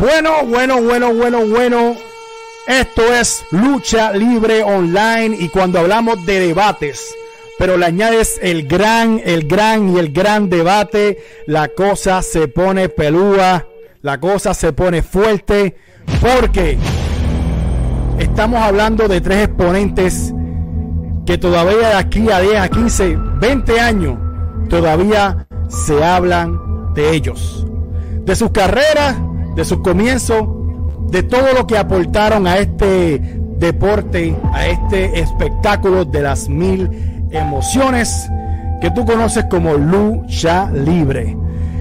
Bueno, bueno, bueno, bueno, bueno. Esto es Lucha Libre Online y cuando hablamos de debates, pero le añades el gran, el gran y el gran debate, la cosa se pone pelúa, la cosa se pone fuerte, porque estamos hablando de tres exponentes que todavía de aquí a 10, a 15, 20 años, todavía se hablan de ellos, de sus carreras, de sus comienzos, de todo lo que aportaron a este deporte, a este espectáculo de las mil emociones que tú conoces como lucha libre.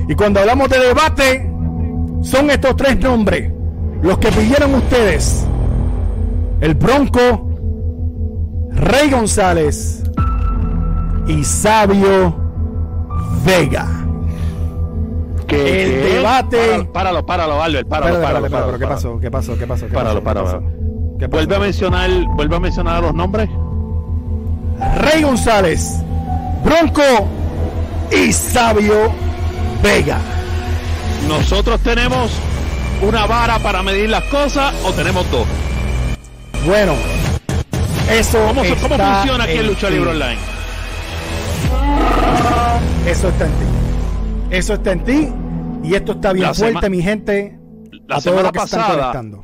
Y cuando hablamos de debate, son estos tres nombres, los que pidieron ustedes. El Bronco, Rey González y Sabio Vega. ¿Qué, El qué? debate- Páralo, páralo, páralo, Albert, páralo, páralo, páralo, espérate, ¿Qué pasó? ¿Qué pasó? ¿Qué pasó? ¿Qué Páralo, pasó? ¿Qué páralo. pasó? ¿Qué pasó? Vuelve a mencionar, vuelve a mencionar los nombres. Rey González, Bronco y Sabio Vega. Nosotros tenemos una vara para medir las cosas o tenemos dos. Bueno, eso ¿Cómo, cómo está funciona aquí en Lucha. Libre Online? Eso está en ti. Eso está en ti. Y esto está bien La fuerte, mi gente. La a todos semana los que se están pasada,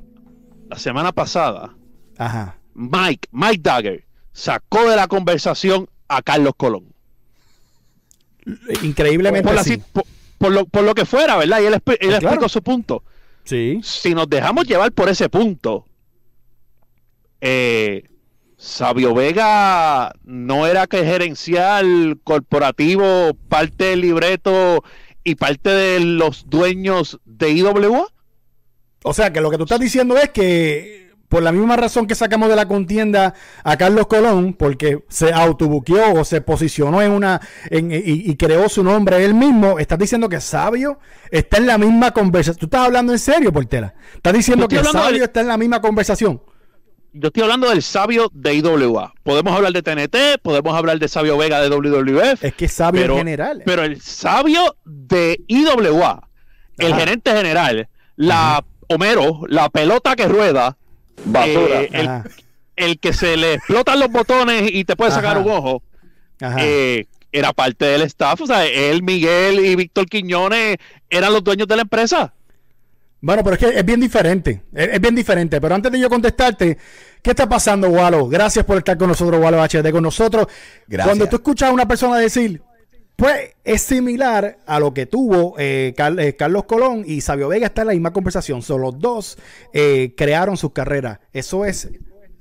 la semana pasada, Ajá. Mike, Mike Dagger sacó de la conversación a Carlos Colón. Increíblemente Por, la sí. si- por- por lo, por lo que fuera, ¿verdad? Y él, él Pues explicó claro. su punto. Sí. Si nos dejamos llevar por ese punto, eh, Sabio Vega no era que gerencial corporativo, parte del libreto y parte de los dueños de IWA. O sea, que lo que tú estás diciendo es que por la misma razón que sacamos de la contienda a Carlos Colón, porque se autobuqueó o se posicionó en una en- y, y creó su nombre él mismo, estás diciendo que Sabio está en la misma conversación. ¿Tú estás hablando en serio, Portela? ¿Estás diciendo que Sabio está en la misma conversación? Yo estoy hablando del sabio de IWA. Podemos hablar de TNT, podemos hablar de Sabio Vega de WWF. Es que Sabio pero, en general. Pero el sabio de IWA, el Ajá. gerente general, la Homero, la pelota que rueda, Basura. eh, el, que se le explotan los botones y te puede sacar Ajá. un ojo, Ajá. eh, era parte del staff. O sea, él, Miguel y Víctor Quiñones eran los dueños de la empresa. Bueno, pero es que es bien diferente. Es, es bien diferente. Pero antes de yo contestarte, ¿qué está pasando, Walo? Gracias por estar con nosotros, Walo HD, con nosotros. Gracias. Cuando tú escuchas a una persona decir, pues es similar a lo que tuvo eh, Car- eh, Carlos Colón y Sabio Vega está en la misma conversación. Son los dos eh, crearon sus carreras. ¿Eso es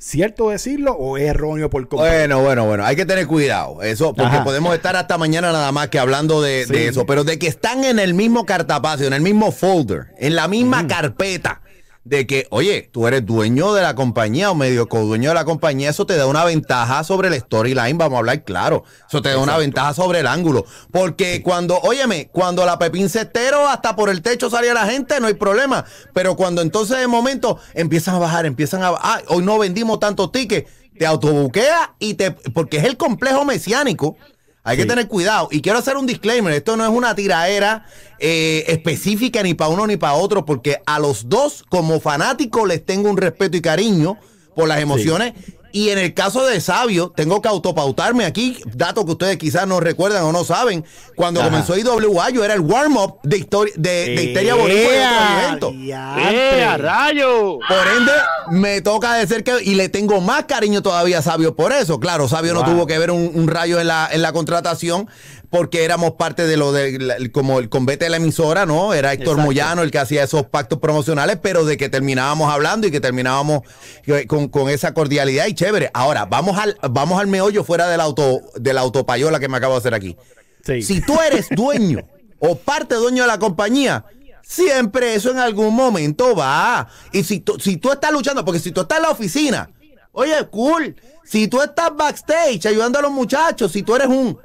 cierto decirlo o es erróneo por completo? Bueno, bueno, bueno, hay que tener cuidado. Eso, porque Ajá. podemos estar hasta mañana nada más que hablando de, Sí. de eso, pero de que están en el mismo cartapacio, en el mismo folder, en la misma carpeta, de que, oye, tú eres dueño de la compañía o medio co-dueño de la compañía, eso te da una ventaja sobre el storyline, vamos a hablar claro. Eso te da una ventaja sobre el ángulo. Porque cuando, óyeme, cuando la Pepín Cestero hasta por el techo salía la gente, no hay problema. Pero cuando entonces de momento empiezan a bajar, empiezan a ah, hoy no vendimos tantos tickets, te autobuquea y te, porque es el complejo mesiánico. Hay que tener cuidado. Y quiero hacer un disclaimer. Esto no es una tiraera eh, específica ni para uno ni para otro, porque a los dos, como fanáticos, les tengo un respeto y cariño por las emociones. Y en el caso de Sabio, tengo que autopautarme aquí, datos que ustedes quizás no recuerdan o no saben. Cuando Ajá. comenzó IWA, yo era el warm-up de, historia, de, de Histeria Boricua. ¡Eh, a rayo! Por ende, me toca decir que, y le tengo más cariño todavía a Sabio por eso. Claro, Sabio no tuvo que ver un, un rayo en la, en la contratación porque éramos parte de lo de, la- como el convete de la emisora, ¿no? Era Héctor Exacto. Moyano el que hacía esos pactos promocionales, pero de que terminábamos hablando y que terminábamos eh, con, con esa cordialidad y chévere. Ahora, vamos al, vamos al meollo fuera del auto, de la autopayola que me acabo de hacer aquí. Sí. Si tú eres dueño o parte dueño de la compañía, siempre eso en algún momento va. Y si tú, si tú estás luchando, porque si tú estás en la oficina, oye, cool. Si tú estás backstage ayudando a los muchachos, si tú eres un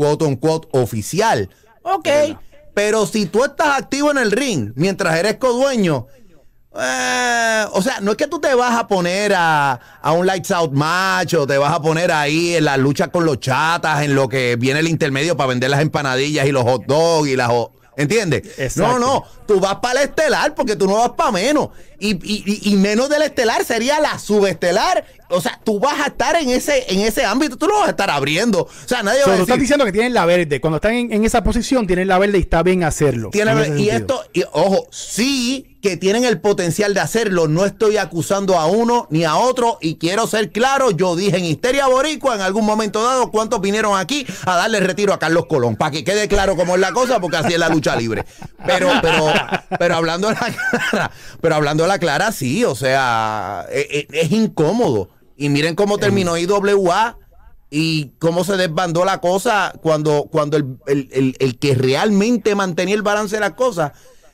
quote un quote oficial, ok. Pero si tú estás activo en el ring mientras eres codueño, eh, o sea, no es que tú te vas a poner a, a un lights out match o te vas a poner ahí en la lucha con los chatas, en lo que viene el intermedio para vender las empanadillas y los hot dogs y las ¿Entiendes? No, no, tú vas para el estelar porque tú no vas para menos. Y, y, y, menos del estelar sería la subestelar. O sea, tú vas a estar en ese, en ese ámbito, tú no vas a estar abriendo. O sea, nadie va a decir, estás diciendo que tienen la verde. Cuando están en, esa posición, tienen la verde y está bien hacerlo. y esto, y, ojo, sí que tienen el potencial de hacerlo. No estoy acusando a uno ni a otro y quiero ser claro, yo dije en Histeria Boricua en algún momento dado cuántos vinieron aquí a darle retiro a Carlos Colón, para que quede claro cómo es la cosa, porque así es la lucha libre. Pero, pero, pero hablando de la clara, pero hablando de la clara, sí, o sea, es, e, es incómodo. Y miren cómo terminó IWA y cómo se desbandó la cosa cuando, cuando el, el, el que realmente mantenía el balance de las cosas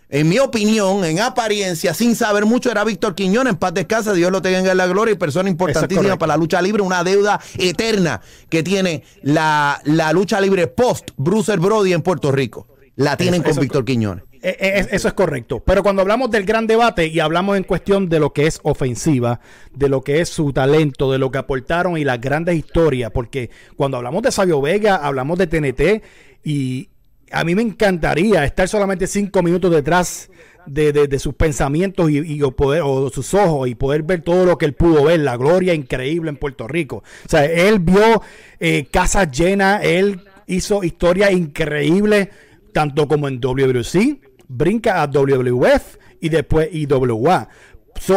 en mi opinión, en apariencia, sin saber mucho, era Víctor Quiñón, en paz descansa, Dios lo tenga en la gloria y persona importantísima para la lucha libre, una deuda eterna que tiene la, lucha libre post Bruce Brody en Puerto Rico. La tienen con Víctor Quiñones. Eh, eh, eso es correcto. Pero cuando hablamos del gran debate y hablamos en cuestión de lo que es ofensiva, de lo que es su talento, de lo que aportaron y las grandes historias, porque cuando hablamos de Sabio Vega, hablamos de TNT y, a mí me encantaría estar solamente cinco minutos detrás de, sus pensamientos y, o poder, o sus ojos y poder ver todo lo que él pudo ver, la gloria increíble en Puerto Rico. O sea, él vio eh, casas llenas, él hizo historias increíbles, tanto como en WWC, brinca a WWF y después IWA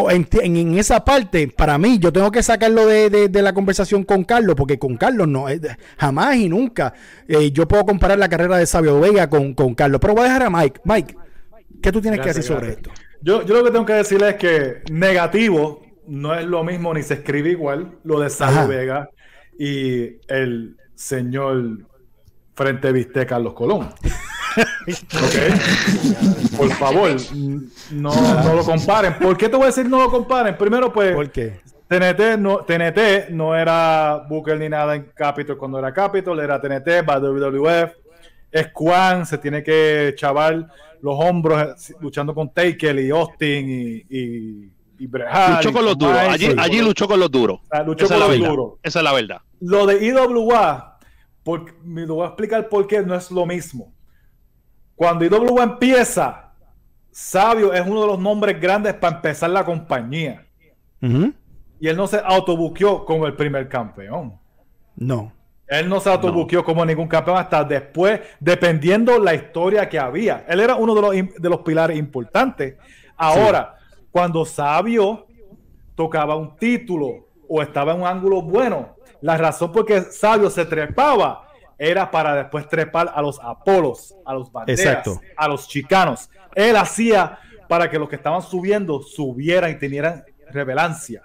en, esa parte, para mí, yo tengo que sacarlo de, la conversación con Carlos, porque con Carlos no, eh, jamás y nunca eh, yo puedo comparar la carrera de Sabio Vega con, Carlos. Pero voy a dejar a Mike. Mike, ¿qué tú tienes que decir sobre esto? Yo, yo lo que tengo que decirle es que negativo no es lo mismo ni se escribe igual lo de Sabio Vega y el señor Frente Viste Carlos Colón. Ok. Por favor, no, no, lo comparen. ¿Por qué te voy a decir no lo comparen? Primero, pues. ¿Por qué? TNT no, TNT no era Booker ni nada en Capitol cuando era Capitol, era TNT, va WWF. Es Juan, se tiene que chavar los hombros luchando con Taker y Austin y, y, y Luchó con los duros. Allí, allí luchó con los duros. luchó con los duros. Esa es la verdad. Lo de IWA, porque, me lo voy a explicar por qué no es lo mismo. Cuando IWA empieza, Sabio es uno de los nombres grandes para empezar la compañía. Y él no se autobuqueó como el primer campeón. No. Él no se autobuqueó como ningún campeón hasta después, dependiendo la historia que había. Él era uno de los, de los pilares importantes. Ahora, cuando Sabio tocaba un título o estaba en un ángulo bueno, la razón por que Sabio se trepaba era para después trepar a los Apolos, a los Banderas, a los Chicanos. Él hacía para que los que estaban subiendo subieran y tenieran revelancia.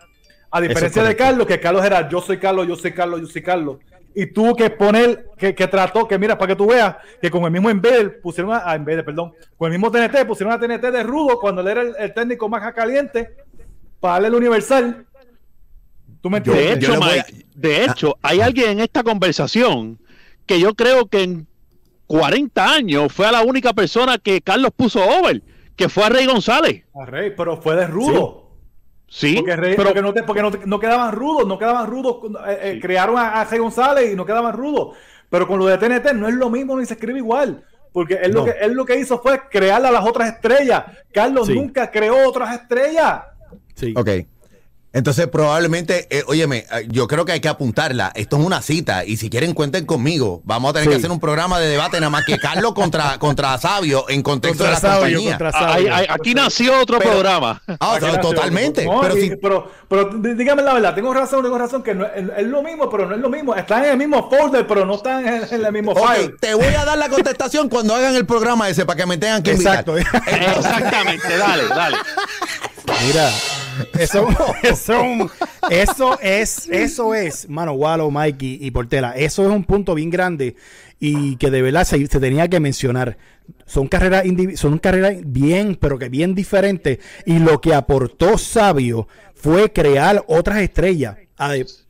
A diferencia de Carlos, que Carlos era yo soy Carlos, yo soy Carlos, yo soy Carlos. Y tuvo que poner, que, trató, que mira, para que tú veas, que con el mismo Embed pusieron a, a perdón, con el mismo TNT pusieron a TNT de rudo cuando él era el, técnico más caliente para darle el universal. ¿Tú me de hecho, de hecho, hay alguien en esta conversación que yo creo que en 40 años fue a la única persona que Carlos puso over, que fue a Rey González. A Rey, pero fue de rudo. Sí. porque, pero, no, porque no, quedaban rudos, no quedaban rudos. Eh, eh, crearon a, Rey González y no quedaban rudos. Pero con lo de TNT no es lo mismo ni se escribe igual. Porque él, lo, que, él lo que hizo fue crear a las otras estrellas. Carlos nunca creó otras estrellas. Sí. Ok. Entonces, probablemente, eh, óyeme, eh, yo creo que hay que apuntarla. Esto es una cita. Y si quieren, cuenten conmigo. Vamos a tener que hacer un programa de debate nada más que Carlos contra, contra Sabio en contexto de la compañía. aquí nació otro programa. Ah, totalmente. pero, pero, dígame la verdad, tengo razón, tengo razón que no, es, lo mismo, pero no es lo mismo. Están en el mismo folder, pero no están en, el mismo file. Te voy a dar la contestación cuando hagan el programa ese para que me tengan que Exacto. Exactamente, dale, dale. Mira, eso, eso, eso es, eso es, mano, Wallo, Mikey y Portela. Eso es un punto bien grande y que de verdad se, tenía que mencionar. Son carreras, son carreras bien, pero que bien diferentes. Y lo que aportó Sabio fue crear otras estrellas.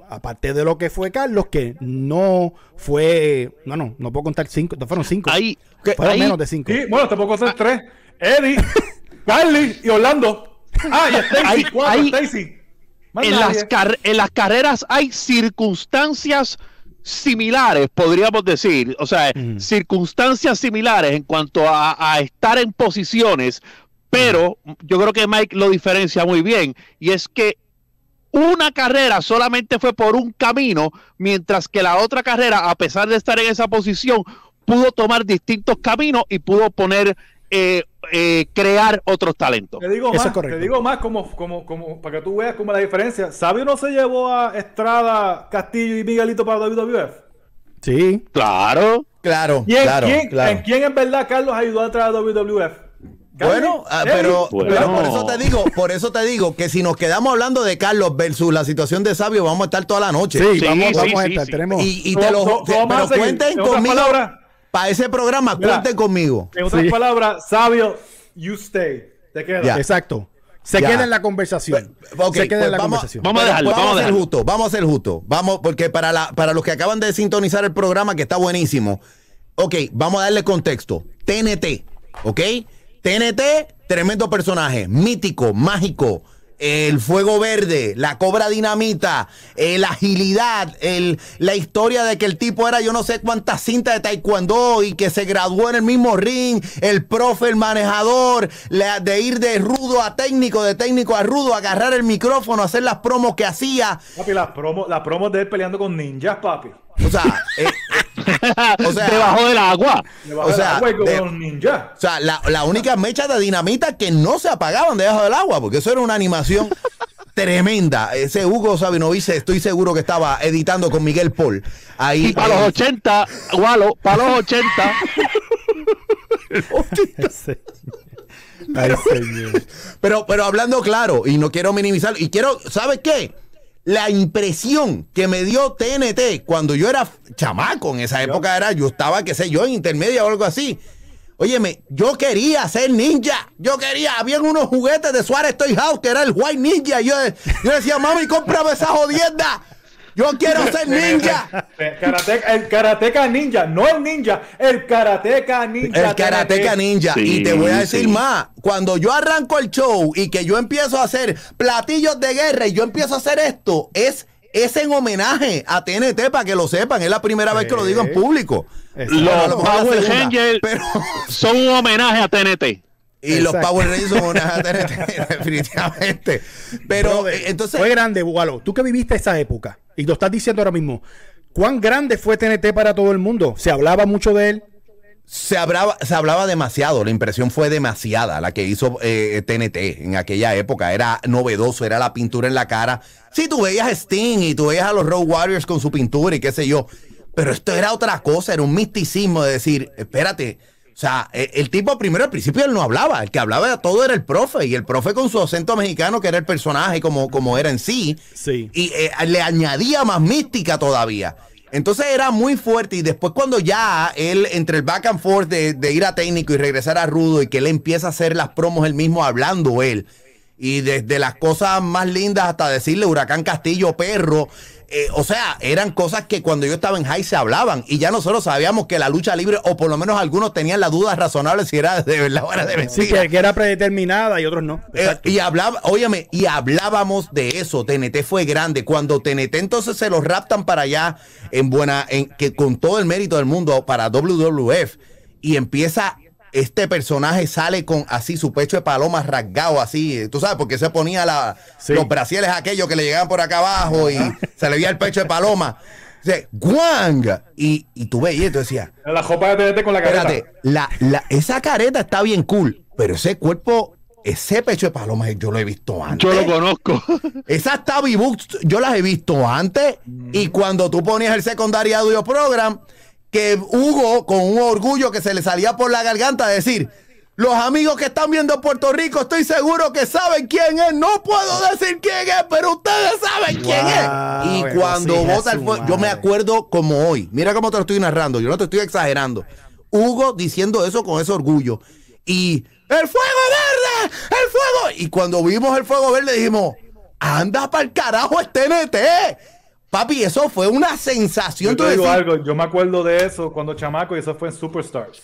aparte de lo que fue Carlos, que no fue. No, no, no puedo contar cinco. No fueron cinco. Ahí, fueron menos de cinco. Sí, bueno, te puedo contar tres. Eddie, Carly y Orlando. Ah, y En, las en las carreras hay circunstancias similares, podríamos decir, o sea, circunstancias similares en cuanto a, estar en posiciones, pero yo creo que Mike lo diferencia muy bien, y es que una carrera solamente fue por un camino, mientras que la otra carrera, a pesar de estar en esa posición, pudo tomar distintos caminos y pudo poner eh, eh, crear otros talentos. Te digo más, te digo más como, como, como, para que tú veas como la diferencia. ¿Sabio no se llevó a Estrada, Castillo y Miguelito para WWF? Sí. Claro. Claro, en claro, quién, claro. ¿En quién en verdad Carlos ayudó a entrar a WWF? Bueno, ah, pero, por eso te digo, por eso te digo que si nos quedamos hablando de Carlos versus la situación de Sabio, vamos a estar toda la noche. Sí, vamos, vamos a estar. Tenemos... Y, te lo, pero cuenten conmigo para ese programa, cuenten conmigo. En otras palabras, sabio, you stay. Te queda. Exacto. Se queda en la conversación. se queda en la vamos, conversación. Vamos a dejarlo. Vamos, a ser justos. Vamos a ser justos. Vamos, porque para, la, para los que acaban de sintonizar el programa, que está buenísimo. Ok, vamos a darle contexto. TNT. Ok. TNT, tremendo personaje. Mítico, mágico el fuego verde, la cobra dinamita, eh, la agilidad, el, la historia de que el tipo era yo no sé cuántas cintas de taekwondo y que se graduó en el mismo ring, el profe, el manejador, de ir de rudo a técnico, de técnico a rudo, agarrar el micrófono, hacer las promos que hacía. Papi, las promos, las promos de él peleando con ninjas, papi. O sea, eh, o sea, debajo del agua. o sea, O sea, la, la, única mecha de dinamita que no se apagaban debajo del agua, porque eso era una animación tremenda. Ese Hugo Sabinovice, estoy seguro que estaba editando con Miguel Paul. Ahí, y para los 80, Gualo, para los 80. pero, pero hablando claro, y no quiero minimizar, y quiero, ¿sabes qué? La impresión que me dio TNT cuando yo era chamaco, en esa época era, yo estaba, qué sé yo, en intermedia o algo así. Óyeme, yo quería ser ninja. Yo quería, habían unos juguetes de Suárez Toy House que era el White Ninja. Yo, yo decía, mami, cómprame esa jodienda. Yo quiero ser ninja. el karateca ninja, no el ninja, el karateca ninja. El karateca ninja. y te voy a decir más, cuando yo arranco el show y que yo empiezo a hacer platillos de guerra y yo empiezo a hacer esto, es, es en homenaje a TNT para que lo sepan. Es la primera vez que lo digo en público. Los Power Rangers son un homenaje a TNT. Y los Power Rangers son una definitivamente. Pero eh, entonces. Fue grande, Walo. Tú que viviste esa época y lo estás diciendo ahora mismo. ¿Cuán grande fue TNT para todo el mundo? ¿Se hablaba mucho de él? Se hablaba, se hablaba demasiado, la impresión fue demasiada la que hizo TNT eh, en aquella época. Era novedoso, era la pintura en la cara. Sí, tú veías a Sting y tú veías a los Road Warriors con su pintura y qué sé yo. Pero esto era otra cosa, era un misticismo de decir, espérate, o sea, e, el, tipo primero al principio él no hablaba, el que hablaba todo era el profe y el profe con su acento mexicano que era el personaje como, como era en sí, sí. y eh, le añadía más mística todavía. Entonces era muy fuerte y después cuando ya él entre el back and forth de, de, ir a técnico y regresar a rudo y que él empieza a hacer las promos él mismo hablando él y desde las cosas más lindas hasta decirle huracán Castillo perro eh, o sea, eran cosas que cuando yo estaba en high se hablaban y ya nosotros sabíamos que la lucha libre, o por lo menos algunos tenían la duda razonable si era de verdad o era de mentira. Sí, que, era predeterminada y otros no. Eh, y hablaba, óyeme, y hablábamos de eso. TNT fue grande. Cuando TNT entonces se los raptan para allá en buena, en que con todo el mérito del mundo para WWF y empieza este personaje sale con así su pecho de paloma rasgado así, tú sabes, porque se ponía la, los brasieles aquellos que le llegaban por acá abajo y se le veía el pecho de paloma. ¡guang! Y, y tú veías y tú decías... La jopa de con la careta. Espérate, la, la, esa careta está bien cool, pero ese cuerpo ese pecho de paloma yo lo he visto antes. Yo lo conozco. Esas Tabi yo las he visto antes. Y cuando tú ponías el secundario audio program, que Hugo, con un orgullo que se le salía por la garganta, decir, los amigos que están viendo Puerto Rico, estoy seguro que saben quién es. No puedo decir quién es, pero ustedes saben quién es. Y cuando vota el fuego, yo me acuerdo como hoy. Mira cómo te lo estoy narrando, yo no te estoy exagerando. Hugo diciendo eso con ese orgullo. Y el fuego verde, el fuego. Y cuando vimos el fuego verde dijimos, anda para el carajo este TNT. Papi, eso fue una sensación. Yo te digo algo, yo me acuerdo de eso cuando chamaco y eso fue en Superstars.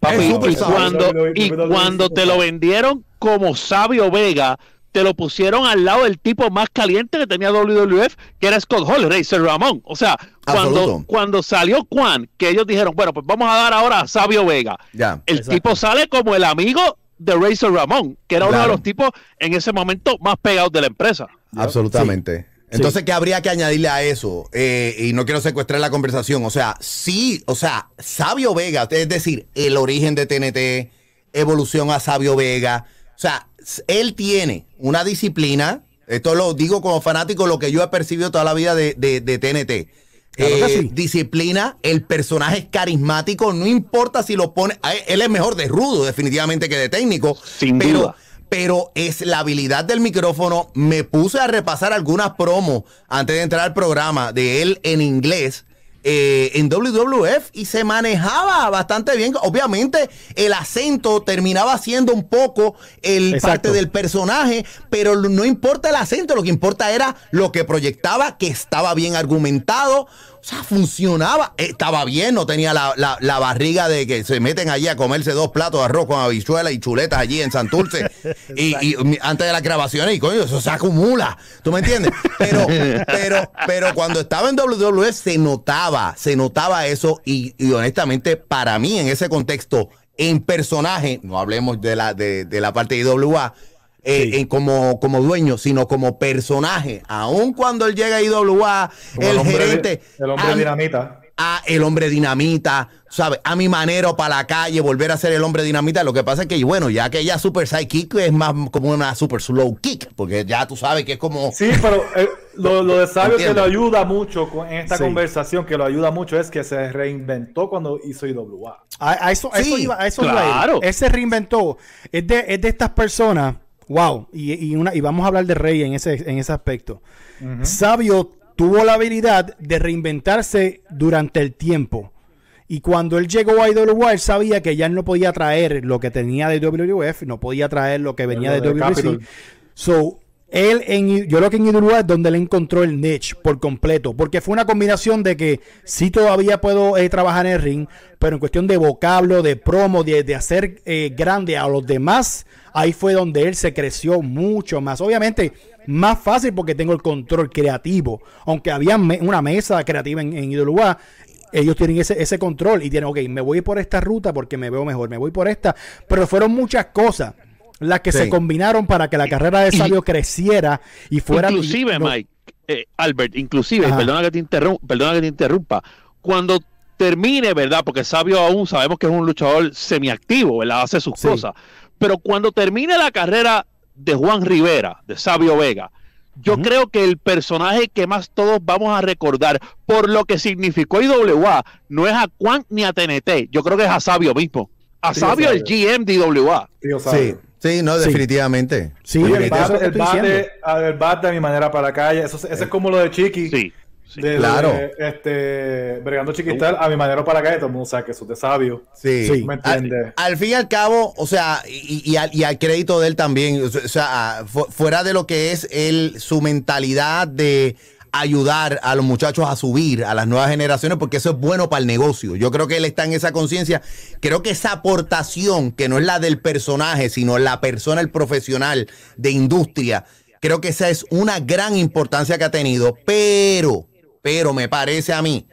Papi, y cuando, y cuando te lo vendieron como Sabio Vega, te lo pusieron al lado del tipo más caliente que tenía WWF, que era Scott Hall, Razor Ramón. O sea, cuando, cuando salió Juan, que ellos dijeron, bueno, pues vamos a dar ahora a Sabio Vega. Ya, el tipo sale como el amigo de Razor Ramón, que era uno de los tipos en ese momento más pegados de la empresa. Absolutamente. Entonces, ¿qué habría que añadirle a eso? Eh, y no quiero secuestrar la conversación. O sea, sí, o sea, Sabio Vega, es decir, el origen de TNT, evolución a Sabio Vega. O sea, él tiene una disciplina, esto lo digo como fanático, lo que yo he percibido toda la vida de, TNT. Eh, disciplina, el personaje es carismático, no importa si lo pone, él es mejor de rudo definitivamente que de técnico, Sin pero, duda. Pero es la habilidad del micrófono. Me puse a repasar algunas promos antes de entrar al programa de él en inglés eh, en WWF y se manejaba bastante bien. Obviamente, el acento terminaba siendo un poco el parte del personaje, pero no importa el acento, lo que importa era lo que proyectaba, que estaba bien argumentado. O sea, funcionaba, estaba bien, no tenía la, barriga de que se meten allí a comerse dos platos de arroz con habichuelas y chuletas allí en Santurce. Y, antes de las grabaciones y coño, eso se acumula, ¿tú me entiendes? Pero, pero, pero cuando estaba en WWE se notaba, se notaba eso y, honestamente para mí en ese contexto, en personaje, no hablemos de la, de, de la parte de IWA, eh, como, como dueño, sino como personaje. Aun cuando él llega a IWA, el, gerente. el hombre dinamita. A el hombre dinamita, ¿sabes? A mi manera para la calle, volver a ser el hombre dinamita. Lo que pasa es que, bueno, ya que ella super kick es más como una super slow kick, porque ya tú sabes que es como. Sí, pero eh, lo, de sabio que lo ayuda mucho en esta conversación, que lo ayuda mucho, es que se reinventó cuando hizo IWA. A, eso, eso iba, a eso claro. Él se reinventó. Es de, es de estas personas Wow, y, una, y vamos a hablar de Rey en ese, en ese aspecto. Sabio tuvo la habilidad de reinventarse durante el tiempo. Y cuando él llegó a él sabía que ya no podía traer lo que tenía de WWF, no podía traer lo que venía de, WWC. So, él en, yo creo que en IWA es donde le encontró el niche por completo, porque fue una combinación de que sí todavía puedo eh, trabajar en el ring, pero en cuestión de vocablo, de promo, de, hacer eh, grande a los demás ahí fue donde él se creció mucho más. Obviamente, más fácil porque tengo el control creativo. Aunque había una mesa creativa en, en ellos tienen ese, ese control y tienen, ok, me voy por esta ruta porque me veo mejor, me voy por esta. Pero fueron muchas cosas las que se combinaron para que la carrera de Sabio creciera y fuera... Inclusive, Mike, eh, Albert, inclusive, perdona que, te interrumpa, perdona que te interrumpa, cuando termine, ¿verdad? Porque Sabio aún sabemos que es un luchador semiactivo, ¿verdad? Hace sus cosas. Pero cuando termine la carrera de Juan Rivera, de Sabio Vega, yo creo que el personaje que más todos vamos a recordar por lo que significó IWA no es a Juan ni a TNT, yo creo que es a Sabio mismo. A Sabio, el GM de IWA. Sí, sí, no, definitivamente. Sí, el, bat, de mi manera para la calle, eso, es como lo de Chiqui. Sí claro. este, bregando chiquital, a mi manera para acá, todo el mundo sabe que eso es sabio. Sí. ¿Me entiende? Al, fin y al cabo, o sea, y, al, crédito de él también, o sea, fuera de lo que es él, su mentalidad de ayudar a los muchachos a subir a las nuevas generaciones porque eso es bueno para el negocio. Yo creo que él está en esa conciencia. Creo que esa aportación, que no es la del personaje, sino la persona, el profesional de industria, creo que esa es una gran importancia que ha tenido. Pero, pero me parece a mí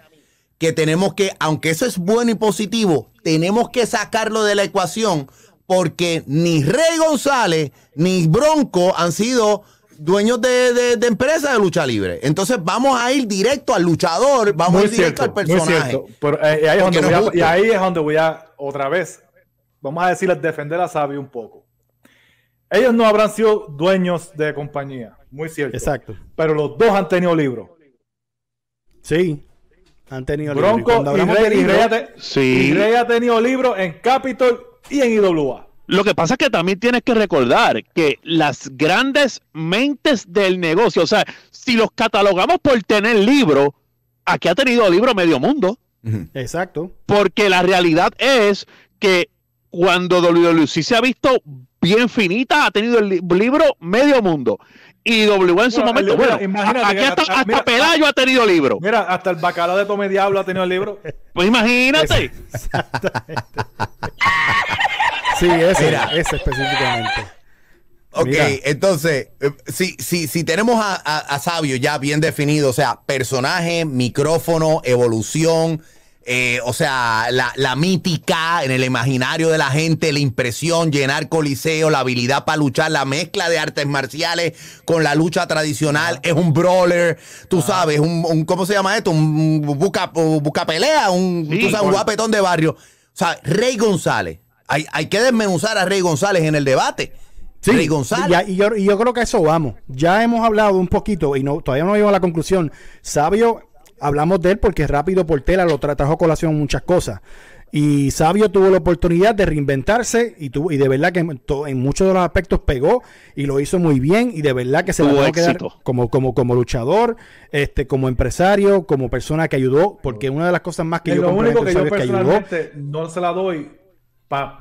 que tenemos que, aunque eso es bueno y positivo, tenemos que sacarlo de la ecuación porque ni Rey González ni Bronco han sido dueños de, de, empresas de lucha libre. Entonces vamos a ir directo al luchador, vamos a ir directo al personaje. Eh, ahí es y ahí es donde voy a, otra vez, vamos a decirles defender a Sabio un poco. Ellos no habrán sido dueños de compañía, muy cierto. Exacto. Pero los dos han tenido libros. Sí, han tenido Bronco y Rey, y, Rey ha tenido libros en Capitol y en IWA. Lo que pasa es que también tienes que recordar que las grandes mentes del negocio, o sea, si los catalogamos por tener libros, aquí ha tenido libro medio mundo. Exacto. Porque la realidad es que cuando WWC se ha visto bien finita, ha tenido el libro medio mundo y W en su momento. bueno, aquí hasta, Pelayo ha tenido libro. Mira, hasta el bacalao de Tome Diablo ha tenido el libro. Pues imagínate. sí, ese, ese específicamente. Ok, entonces, eh, si, si, si tenemos a, a, Sabio ya bien definido, o sea, personaje, micrófono, evolución, eh, o sea, la, la, mítica en el imaginario de la gente, la impresión, llenar coliseo, la habilidad para luchar, la mezcla de artes marciales con la lucha tradicional, es un brawler, tú sabes, un, un, ¿cómo se llama esto? Un buca, buca pelea, un, un guapetón de barrio. O sea, Rey González, hay, hay que desmenuzar a Rey González en el debate. Sí, González. y, yo, y, yo, creo que eso vamos. Ya hemos hablado un poquito y no, todavía no llegamos a la conclusión. Sabio, hablamos de él porque rápido por tela lo tra trajo colación muchas cosas. Y Sabio tuvo la oportunidad de reinventarse y, tuvo, y de verdad que en, muchos de los aspectos pegó y lo hizo muy bien y de verdad que se le va a quedar como, como, como luchador, este, como empresario, como persona que ayudó, porque una de las cosas más que yo lo único que yo personalmente no se la doy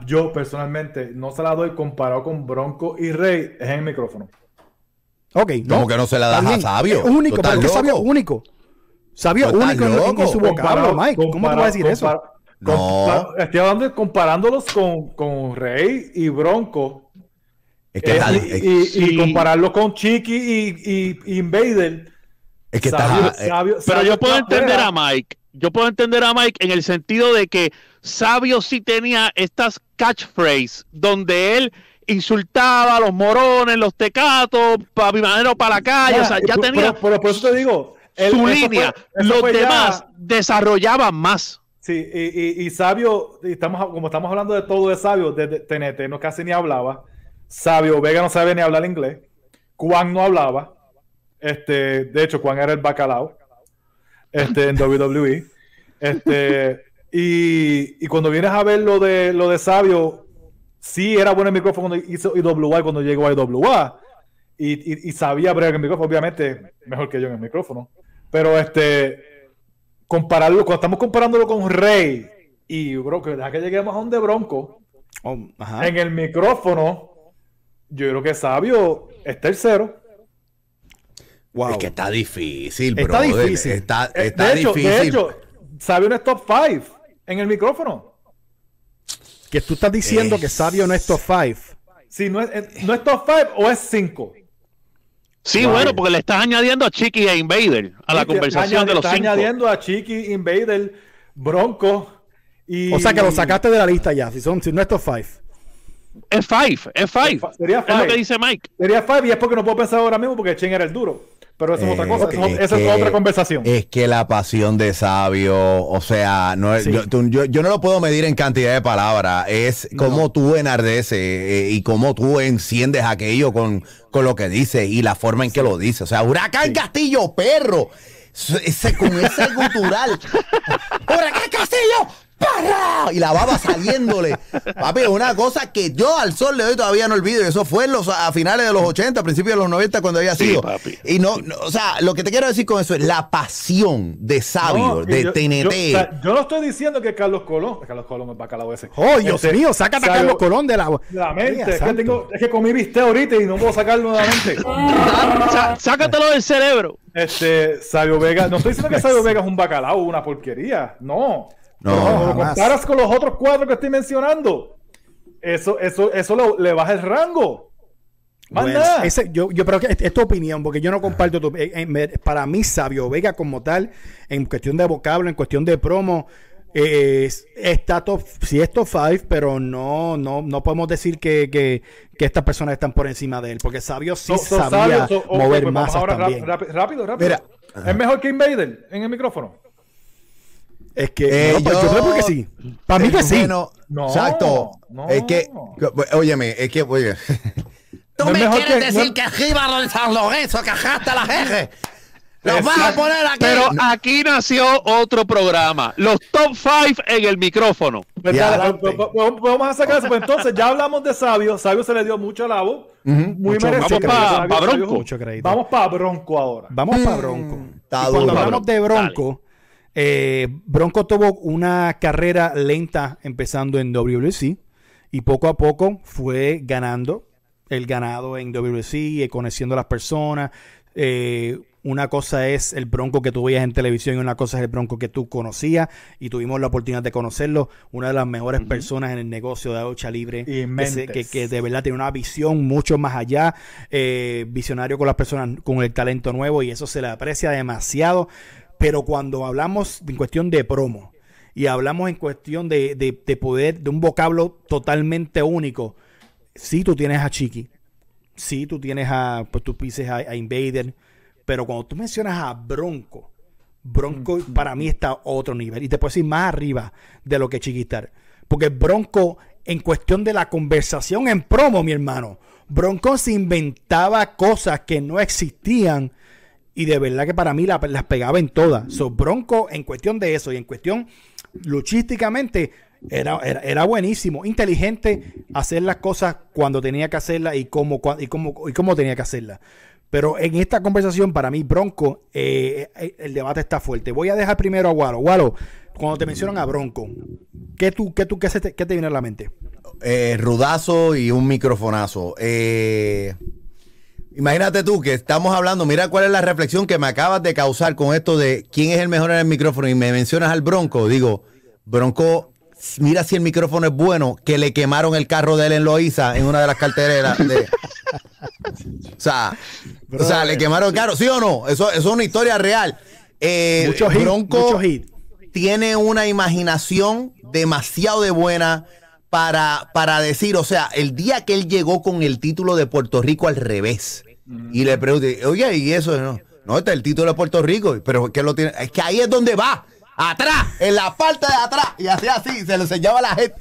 yo personalmente no se la doy comparado con Bronco y Rey, es en el micrófono. Ok, no. Como que no se la das a Sabio. Es único, pero es Sabio único. Sabio único en, su vocablo, Mike. ¿Cómo te vas a decir eso? No. Estoy hablando comparándolos con, con Rey y Bronco. Es que eh, y, y, compararlo con Chiqui y, y, Invader. Es que está. Eh, pero yo puedo entender a Mike. Yo puedo entender a Mike en el sentido de que Sabio sí tenía estas catchphrases donde él insultaba a los morones, los tecatos, para manera para la calle, o sea, ya tenía por eso te digo, su línea, los demás desarrollaban más. Sí, y, Sabio, estamos, como estamos hablando de todo de Sabio, de, TNT, no casi ni hablaba. Sabio Vega no sabe ni hablar inglés. Juan no hablaba. Este, de hecho, Juan era el bacalao. Este, en WWE. Este, y, cuando vienes a ver lo de, lo de Sabio, sí era bueno el micrófono cuando hizo IWA cuando llegó a IWA. Y, y, sabía bregar el micrófono, obviamente, mejor que yo en el micrófono. Pero este, compararlo, cuando estamos comparándolo con Rey, y yo creo que deja que lleguemos a donde Bronco, oh, en el micrófono, yo creo que Sabio es tercero. Wow. Es que está difícil, Está difícil. Está, eh, está difícil. de hecho, Sabio no es top 5 en el micrófono. Que tú estás diciendo que Sabio no es top 5. Sí, no es, eh, no es top 5 o es 5. Sí, bueno, porque le estás añadiendo a Chiqui e Invader a la conversación de los cinco. Estás añadiendo a Chiqui, Invader, Bronco y... O sea que lo sacaste de la lista ya, si, son, si no es top 5. Es 5, es 5. Sería 5. Es lo que dice Mike. Sería 5 y es porque no puedo pensar ahora mismo porque Chen era el duro. Pero eso es otra cosa, eh, esa es otra conversación. Es que la pasión de sabio, o sea, no, yo, yo, no lo puedo medir en cantidad de palabras, es cómo tú enardeces eh, y cómo tú enciendes aquello con, con lo que dice y la forma en que lo dice. O sea, huracán Castillo, perro. Ese, con ese gutural. ¡Huracán Castillo! ¡Para! Y la baba saliéndole. Papi, una cosa que yo al sol le doy todavía no olvido. Y eso fue en los, a finales de los 80, a principios de los 90, cuando había sido. Y no, o sea, lo que te quiero decir con eso es la pasión de sabio, de TNT. Yo, no estoy diciendo que Carlos Colón, Carlos Colón es bacalao ese. Oh, Dios este, mío, sácate a Carlos Colón de la, la mente. Es que, tengo, es que comí viste ahorita y no puedo sacarlo nuevamente. sácatelo del cerebro. Este, Sabio Vega, no estoy diciendo que Sabio Vega es un bacalao, una porquería. No. No, lo comparas con los otros cuatro que estoy mencionando, eso, eso, eso le baja el rango. yo, yo creo que es, tu opinión, porque yo no comparto tu, eh, eh, para mí Sabio Vega como tal, en cuestión de vocablo, en cuestión de promo, está top, sí es top 5, pero no, no, no podemos decir que, que, que, estas personas están por encima de él, porque Sabio sí sabía mover pues más también. Rápido, rápido. ¿Es mejor que Invader en el micrófono? Es que eh, yo, creo que sí. Para mí que sí. no, exacto. Es que, óyeme, es que, oye. Tú me quieres decir que Jíbaro de San Lorenzo cajaste a la jeje. Los vas a poner aquí. Pero aquí nació otro programa. Los top 5 en el micrófono. Pues vamos a sacar eso. Pues entonces, ya hablamos de Sabio. Sabio se le dio mucho alabo. Muy merecido. Vamos para Bronco. Vamos para Bronco ahora. Vamos para Bronco. y cuando hablamos de Bronco. Eh, Bronco tuvo una carrera lenta empezando en WWC y poco a poco fue ganando el ganado en WWC, y conociendo a las personas. Eh, Una cosa es el Bronco que tú veías en televisión y una cosa es el Bronco que tú conocías y tuvimos la oportunidad de conocerlo. Una de las mejores personas en el negocio de lucha libre. Que, que, de verdad tiene una visión mucho más allá. Eh, visionario con las personas, con el talento nuevo y eso se le aprecia demasiado. Pero cuando hablamos en cuestión de promo y hablamos en cuestión de, de, poder, de un vocablo totalmente único, si tú tienes a Chiqui, si tú tienes a, pues tú pises a, Invader, pero cuando tú mencionas a Bronco, Bronco para mí está a otro nivel y te puedes ir más arriba de lo que Chiquistar. Porque Bronco, en cuestión de la conversación en promo, mi hermano, Bronco se inventaba cosas que no existían y de verdad que para mí las pegaba en todas. So, Bronco, en cuestión de eso y en cuestión luchísticamente, era, era, buenísimo, inteligente, hacer las cosas cuando tenía que hacerlas y cómo, y cómo, y cómo tenía que hacerlas. Pero en esta conversación, para mí, Bronco, eh, eh, el debate está fuerte. Voy a dejar primero a Walo. Walo, cuando te mencionan a Bronco, ¿qué, tú, qué, tú, qué, te, qué te viene a la mente? Eh, rudazo y un microfonazo. Eh, Imagínate tú que estamos hablando, mira cuál es la reflexión que me acabas de causar con esto de quién es el mejor en el micrófono y me mencionas al Bronco. Digo, Bronco, mira si el micrófono es bueno, que le quemaron el carro de él en Loiza en una de las cartereras. o, sea, o sea, le quemaron el carro, ¿sí o no? Eso, es una historia real. Eh, Bronco tiene una imaginación demasiado de buena para, para decir, o sea, el día que él llegó con el título de Puerto Rico al revés y le pregunté, oye, ¿y eso? No, no, está el título de Puerto Rico, pero que lo tiene? Es que ahí es donde va, atrás, en la parte de atrás, y así, así, se lo enseñaba a la gente.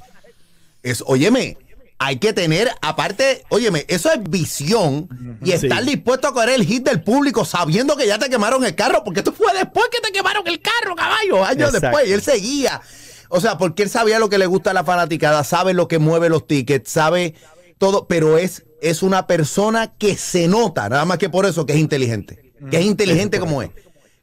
Es, óyeme, hay que tener, aparte, óyeme, eso es visión y estar dispuesto a correr el hit del público sabiendo que ya te quemaron el carro, porque esto fue después que te quemaron el carro, caballo, años después, y él seguía. O sea, porque él sabía lo que le gusta a la fanaticada, sabe lo que mueve los tickets, sabe todo, pero es es una persona que se nota, nada más que por eso, que es inteligente. Que es inteligente como es.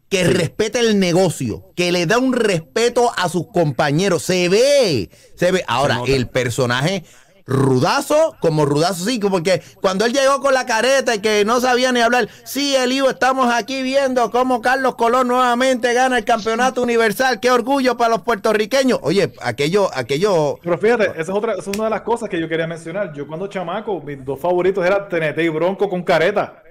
Que respeta el negocio, que le da un respeto a sus compañeros. Se ve, se ve. Ahora, el personaje rudazo, como rudazo sí, porque cuando él llegó con la careta y que no sabía ni hablar, sí, Elío, estamos aquí viendo cómo Carlos Colón nuevamente gana el campeonato universal, qué orgullo para los puertorriqueños. Oye, aquello, aquello. Pero fíjate, esa es otra, esa es una de las cosas que yo quería mencionar. Yo cuando chamaco, mis dos favoritos eran TNT y Bronco con careta.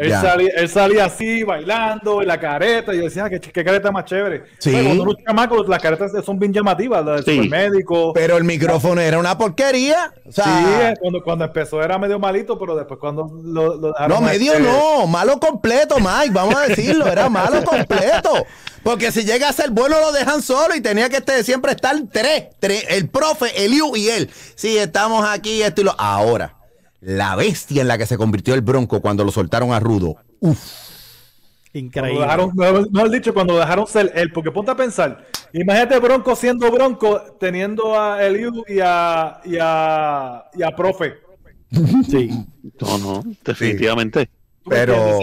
Él salía, él salía, así, bailando, en la careta, y yo decía, ah, qué, careta más chévere. Sí. cuando uno chamaco, las caretas son bien llamativas, las del médico. Pero el micrófono era una porquería. sí, cuando, cuando empezó era medio malito, pero después cuando lo, dejaron No, medio este no, malo completo, Mike, vamos a decirlo, era malo completo. Porque si llega a ser bueno lo dejan solo y tenía que este, siempre estar tres, tres, el profe, el y él. Sí, estamos aquí, esto y lo... Ahora la bestia en la que se convirtió el Bronco cuando lo soltaron a Rudo. Uf. Increíble. no, dicho, cuando dejaron ser él, porque ponte a pensar, imagínate Bronco siendo Bronco, teniendo a Eliu y a, y a, y a Profe. Sí. No, no, definitivamente. Pero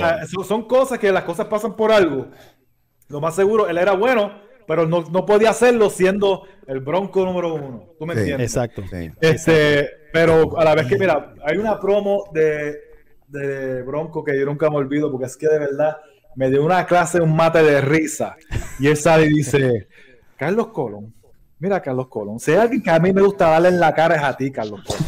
son cosas que las cosas pasan por algo. Lo más seguro, él era bueno, pero no, no podía hacerlo siendo el Bronco número uno. ¿Tú me entiendes? Exacto. Este, pero a la vez que, mira, hay una promo de, de Bronco que yo nunca me olvido porque es que de verdad me dio una clase, un mate de risa. Y él sale y dice, Carlos Colón, mira Carlos Colón, si hay alguien que a mí me gusta darle en la cara es a ti, Carlos Colón.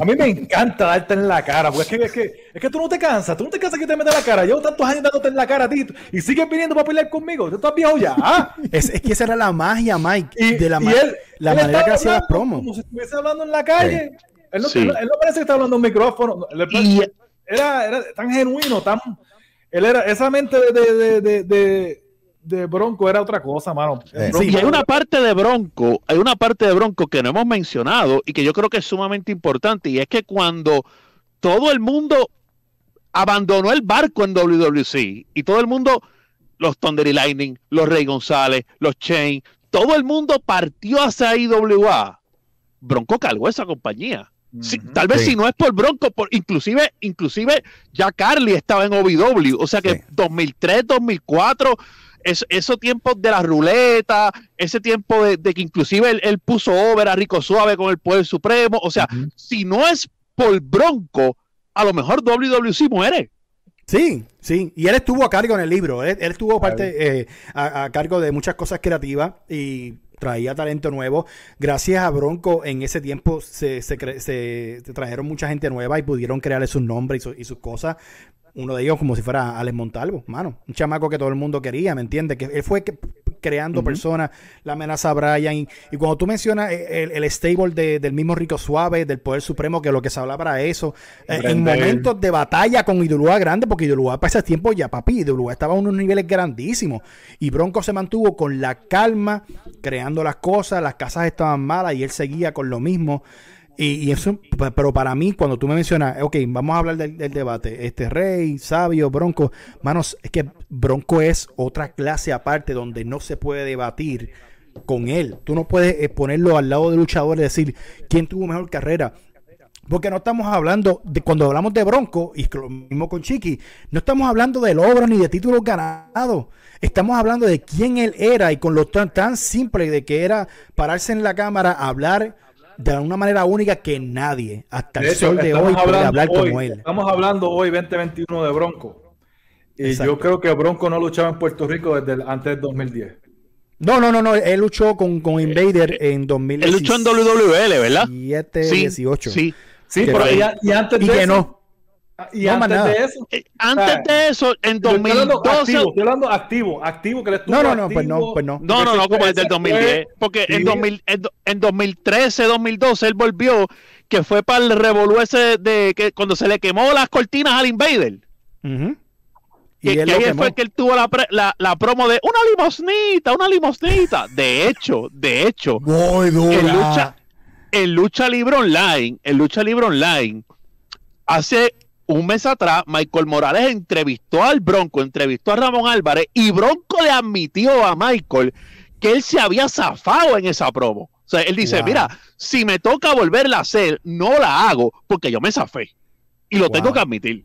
A mí me encanta darte en la cara, porque es que, es que, es que tú no te cansas, tú no te cansas que te metas en la cara. Llevo tantos años dándote en la cara a ti y sigues viniendo para pelear conmigo. Tú estás viejo ya. ¿ah? Es, es, que esa era la magia, Mike, y, de la, él, la manera que hacía las promos. Como si estuviese hablando en la calle. Él, no, él, no, parece que está hablando en un micrófono. Era, era tan genuino, tan. Él era esa mente de, de, de de Bronco era otra cosa, mano. Sí, hay una parte de Bronco, hay una parte de Bronco que no hemos mencionado y que yo creo que es sumamente importante y es que cuando todo el mundo abandonó el barco en WWC y todo el mundo, los Thunder y Lightning, los Rey González, los Chain, todo el mundo partió hacia IWA. Bronco cargó esa compañía. tal vez si no es por Bronco, por, inclusive, inclusive ya Carly estaba en OVW, o sea que 2003, 2004 es, esos tiempos de la ruleta, ese tiempo de, que inclusive él, puso over a Rico Suave con el Poder Supremo. O sea, si no es por Bronco, a lo mejor WWC muere. Sí, sí. Y él estuvo a cargo en el libro. Él, estuvo parte eh, a, cargo de muchas cosas creativas y traía talento nuevo. Gracias a Bronco, en ese tiempo se, se, trajeron mucha gente nueva y pudieron crearle sus nombres y, y sus cosas uno de ellos como si fuera Alex Montalvo, mano, un chamaco que todo el mundo quería, ¿me entiendes? Que él fue creando personas, la amenaza a Brian, y, cuando tú mencionas el, el stable del mismo Rico Suave, del Poder Supremo, que lo que se habla para eso, eh, en momentos de batalla con Idulúa grande, porque Idulúa para ese tiempo ya, papi, Idulúa estaba a unos niveles grandísimos, y Bronco se mantuvo con la calma, creando las cosas, las casas estaban malas, y él seguía con lo mismo. Y, eso, pero para mí, cuando tú me mencionas, ok, vamos a hablar del, debate, este Rey, Sabio, Bronco, manos, es que Bronco es otra clase aparte donde no se puede debatir con él. Tú no puedes eh, ponerlo al lado del luchador y decir quién tuvo mejor carrera. Porque no estamos hablando de cuando hablamos de Bronco, y lo mismo con Chiqui, no estamos hablando de logros ni de títulos ganados. Estamos hablando de quién él era y con lo tan, tan simple de que era pararse en la cámara, hablar de una manera única que nadie, hasta el sol de hoy, puede hablar como él. Estamos hablando hoy, 2021, de Bronco. Y yo creo que Bronco no luchaba en Puerto Rico desde antes del 2010. No, no, no, no. Él luchó con, con Invader en 2010. Él luchó en WWL, ¿verdad? 7, sí, 18. Sí, sí, pero y, antes de que no. Y antes de eso. Eh, antes de eso, en 2012. Activo, estoy hablando activo, activo, que le No, no, no, pues no, pues no. No, no, no, como desde el 2010. Porque en, 2000, en, 2013, 2012, él volvió, que fue para el revolú ese de que cuando se le quemó las cortinas al Invader. Y, ahí fue que él tuvo la, la, la, promo de una limosnita, una limosnita. De hecho, de hecho, Muy dura. en lucha, en lucha libre online, en lucha libre online, hace un mes atrás, Michael Morales entrevistó al Bronco, entrevistó a Ramón Álvarez y Bronco le admitió a Michael que él se había zafado en esa promo. O sea, él dice, mira, si me toca volverla a hacer, no la hago porque yo me zafé. Y lo tengo que admitir.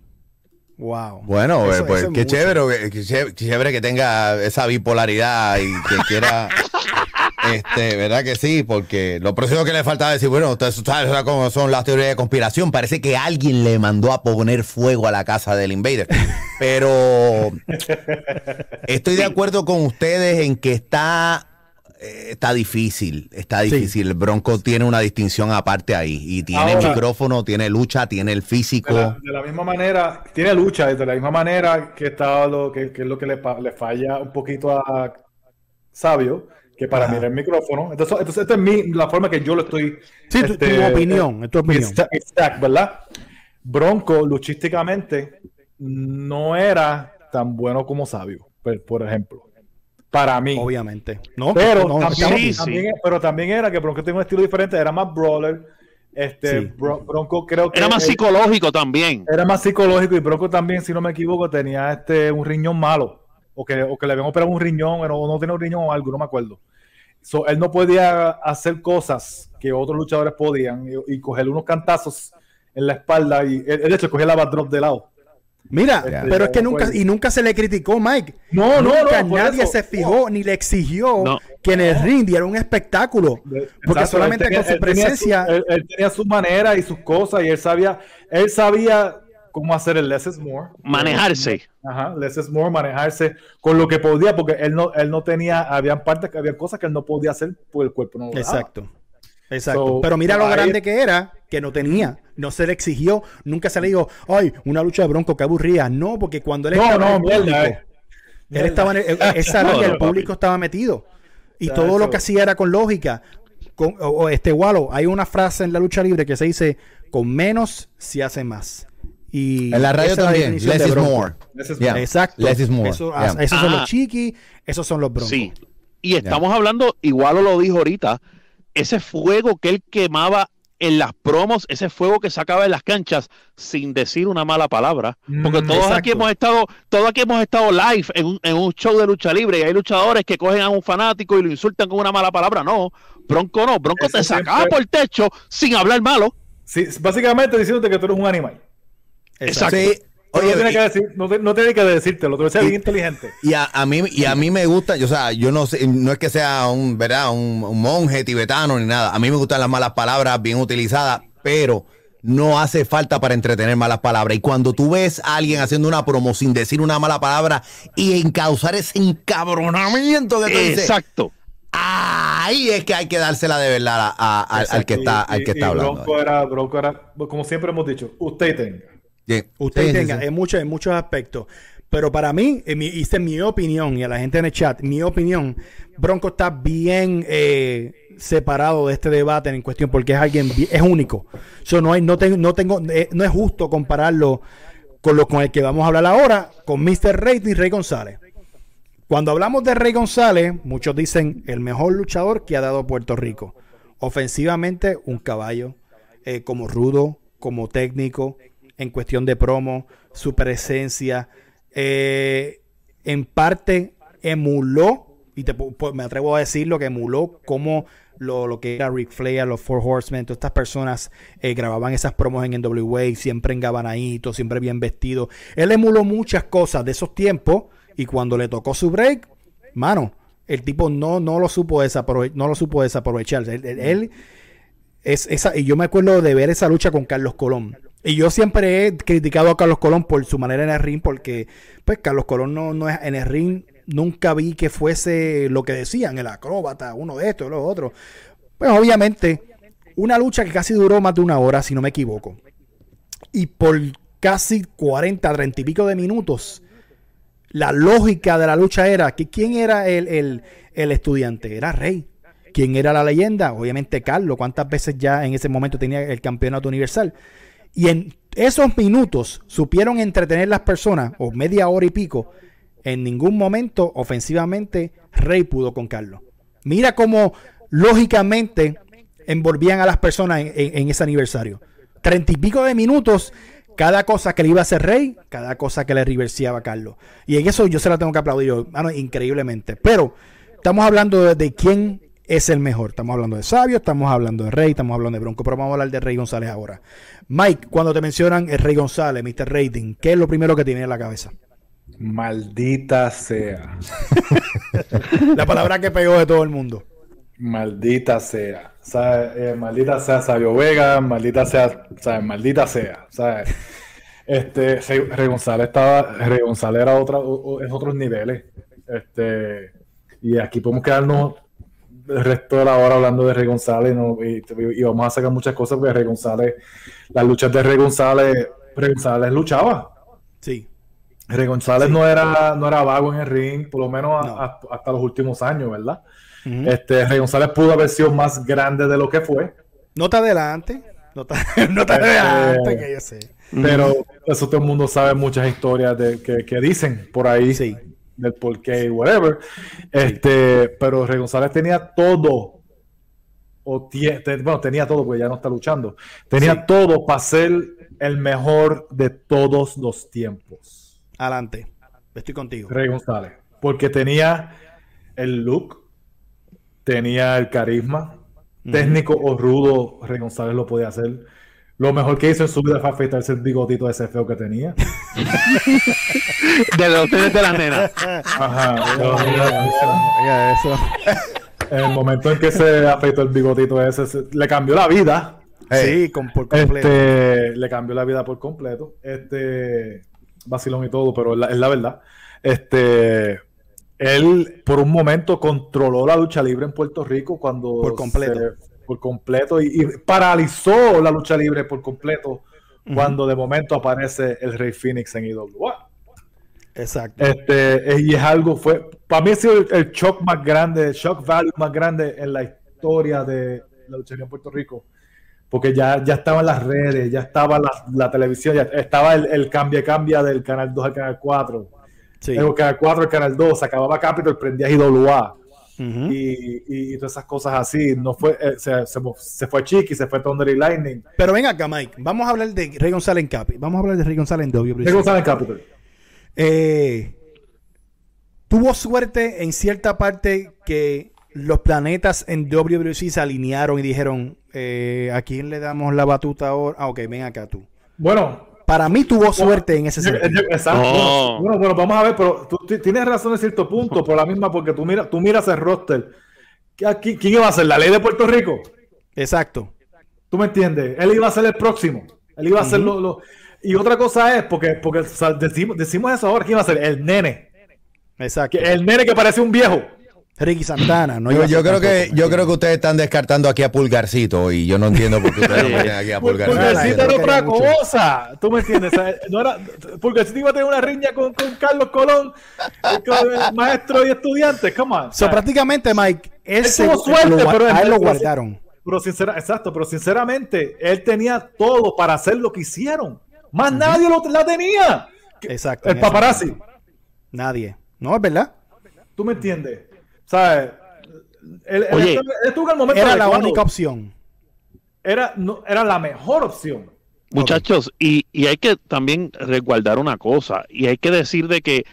Wow. Bueno, pues qué chévere, qué chévere que tenga esa bipolaridad y que quiera Este, ¿verdad que sí? Porque lo próximo que le falta decir, bueno, ustedes saben cómo son las teorías de conspiración. Parece que alguien le mandó a poner fuego a la casa del Invader. Pero estoy de acuerdo con ustedes en que está eh, está difícil, está difícil. El Bronco tiene una distinción aparte ahí. Y tiene micrófono, tiene lucha, tiene el físico. De la, misma manera, tiene lucha, de la misma manera que está lo que, es lo que le, le, falla un poquito a Sabio, que para mirar el micrófono. Entonces, entonces esta es mi, la forma que yo lo estoy. Sí, tu, este, opinión, es tu opinión. Exacto, ¿verdad? Bronco, luchísticamente, no era tan bueno como Sabio, por, ejemplo. Para mí. Obviamente. No, pero, también, pero también era que Bronco tenía un estilo diferente, era más brawler. Este, Bronco creo que. Era más psicológico también. Era más psicológico y Bronco también, si no me equivoco, tenía este un riñón malo. O que, o que le habían operado un riñón, o no, tenía un riñón o algo, no me acuerdo él no podía hacer cosas que otros luchadores podían y, coger unos cantazos en la espalda y él, de hecho cogía la drop de lado. Mira, pero es que nunca y nunca se le criticó, Mike. No, no, no. Nadie se fijó ni le exigió que en el ring diera un espectáculo. Porque solamente con su presencia. él, tenía su manera y sus cosas y él sabía, él sabía cómo hacer el less is more. Manejarse. Ajá, less is more, manejarse con lo que podía, porque él no, él no tenía, había partes, había cosas que él no podía hacer, porque el cuerpo no lo Exacto. Exacto. Pero mira lo grande que era, que no tenía. No se le exigió, nunca se le dijo, ay, una lucha de bronco que aburría. No, porque cuando él no, estaba no, mierda, él estaba en el, esa el público estaba metido. Y todo lo que hacía era con lógica. Con, o, este Wallo, hay una frase en la lucha libre que se dice, con menos se hace más. Y en la radio también, less is more. Exacto. Less is more. Eso, Esos son los ah. chiquis, esos son los broncos. Sí. Y estamos hablando, igual lo dijo ahorita, ese fuego que él quemaba en las promos, ese fuego que sacaba en las canchas sin decir una mala palabra. Porque mm, todos aquí hemos estado, todos aquí hemos estado live en un, en un, show de lucha libre y hay luchadores que cogen a un fanático y lo insultan con una mala palabra. No, Bronco no, Bronco te sacaba por el techo sin hablar malo. Sí, básicamente diciéndote que tú eres un animal. Exacto. no, tiene que decir, no, tiene que decírtelo, tú eres inteligente. Y a, a, mí, y a mí me gusta, o sea, yo no sé, no es que sea un, ¿verdad? Un, monje tibetano ni nada. A mí me gustan las malas palabras bien utilizadas, pero no hace falta para entretener malas palabras. Y cuando tú ves a alguien haciendo una promo sin decir una mala palabra y encauzar ese encabronamiento que tú Exacto. ahí es que hay que dársela de verdad al que está, al que está hablando. Bronco era, Bronco era, como siempre hemos dicho, usted tenga. Usted tenga, en, muchos, en muchos aspectos. Pero para mí, en mi, hice mi opinión, y a la gente en el chat, mi opinión, Bronco está bien eh, separado de este debate en cuestión porque es alguien, es único. no, hay, no, no, tengo, eh, no es justo compararlo con, lo, con el que vamos a hablar ahora, con Mr. Rey y Rey González. Cuando hablamos de Rey González, muchos dicen el mejor luchador que ha dado Puerto Rico. Ofensivamente, un caballo, eh, como rudo, como técnico, en cuestión de promo, su presencia eh, en parte emuló, y me atrevo a decirlo, que emuló como lo, que era Ric Flair, los Four Horsemen, todas estas personas eh, grababan esas promos en NWA, siempre engabanaditos, siempre bien vestidos. Él emuló muchas cosas de esos tiempos y cuando le tocó su break, mano, el tipo no, no lo supo desaprovechar, no lo supo desaprovechar. Él, es esa, y yo me acuerdo de ver esa lucha con Carlos Colón. Y yo siempre he criticado a Carlos Colón por su manera en el ring, porque pues Carlos Colón no, no es en el ring, nunca vi que fuese lo que decían, el acróbata, uno de estos, los otros. Pues obviamente, una lucha que casi duró más de una hora, si no me equivoco. Y por casi 40, 30 y pico de minutos, la lógica de la lucha era que quién era el, el, el estudiante, era Rey. ¿Quién era la leyenda? Obviamente Carlos. ¿Cuántas veces ya en ese momento tenía el campeonato universal? Y en esos minutos supieron entretener las personas, o media hora y pico, en ningún momento ofensivamente Rey pudo con Carlos. Mira cómo lógicamente envolvían a las personas en, ese aniversario. Treinta y pico de minutos, cada cosa que le iba a hacer Rey, cada cosa que le reversiaba a Carlos. Y en eso yo se la tengo que aplaudir, increíblemente. Pero estamos hablando de quién es el mejor. Estamos hablando de Sabio, estamos hablando de Rey, estamos hablando de Bronco, pero vamos a hablar de Rey González ahora. Mike, cuando te mencionan el Rey González, Mr. Rating, ¿qué es lo primero que tiene en la cabeza? Maldita sea. la palabra que pegó de todo el mundo. Maldita sea. Eh, maldita sea Sabio Vega, maldita sea, ¿sabes? maldita sea. ¿sabes? Este, Rey, González estaba, Rey González era otra, es otros niveles. Este, y aquí podemos quedarnos el resto de la hora hablando de Rey González y, vamos a sacar muchas cosas porque Rey González, las luchas de Rey González, Rey González luchaba. Sí. Rey González no, era, no era vago en el ring, por lo menos hasta los últimos años, ¿verdad? este, Rey González pudo haber sido más grande de lo que fue. No te adelante, no te, no te este, adelante, que yo sé. Pero eso todo el mundo sabe muchas historias de, que, que dicen por ahí. Sí del porqué y whatever. Este, pero Rey González tenía todo. O bueno, tenía todo porque ya no está luchando. Tenía todo para ser el mejor de todos los tiempos. Adelante. Estoy contigo. Rey González. Porque tenía el look, tenía el carisma. Técnico o rudo, Rey González lo podía hacer lo mejor que hizo en su vida fue afeitarse el bigotito ese feo que tenía. de los de las nenas. Ajá. eso. En el momento en que se afeitó el bigotito ese, le cambió la vida. Sí, por completo. Este, le cambió la vida por completo. Este, vacilón y todo, pero es la, verdad. Este, él por un momento controló la lucha libre en Puerto Rico cuando por completo por completo y, paralizó la lucha libre por completo cuando de momento aparece el Rey Phoenix en IWA. Exacto. Este, y es algo, fue, para mí ha sido el, shock más grande, el shock value más grande en la historia de la lucha libre en Puerto Rico. Porque ya, ya estaban las redes, ya estaba la, televisión, ya estaba el, el cambia cambia del canal 2 al canal 4. Sí. El canal 4 al canal 2, se acababa Capitol, prendías IWA y, todas esas cosas así. No fue, eh, se, fue Chiqui, se fue Thunder y Lightning. Pero ven acá, Mike. Vamos a hablar de Rey González en Capi. Vamos a hablar de Rey González en. Rey González en Capital. Eh, tuvo suerte en cierta parte que los planetas en WWC se alinearon y dijeron: eh, ¿A quién le damos la batuta ahora? Ah, ok, ven acá tú. Bueno, para mí tuvo suerte en ese sentido. Exacto. Bueno, bueno, vamos a ver, pero tú tienes razón en cierto punto, por la misma, porque tú, tú miras el roster. ¿Quién iba a ser? ¿La ley de Puerto Rico? Exacto. ¿Tú me entiendes? Él iba a ser el próximo. Él iba a ser lo, Y otra cosa es, porque, porque decimos, decimos eso ahora, ¿quién iba a ser? El nene. Exacto. El nene que parece un viejo. Ricky Santana. No yo, creo que, yo creo que ustedes están descartando aquí a Pulgarcito y yo no entiendo por qué ustedes no ponen aquí a Pulgarcito. Pulgarcito era otra cosa. ¿Tú me entiendes? No era, Pulgarcito iba a tener una riña con, con Carlos Colón, con el maestro y estudiante. Come on. So, prácticamente, Mike, él, se, tuvo suerte, pero a él lo guardaron. Pero exacto, pero sinceramente, él tenía todo para hacer lo que hicieron. Más nadie lo, la tenía. Exacto. El paparazzi. Nadie. No, es verdad. ¿Tú me entiendes? ¿Sabes? Oye, era la única opción. Era, no, era la mejor opción. Muchachos, y, y, hay que también resguardar una cosa, y hay que decir de que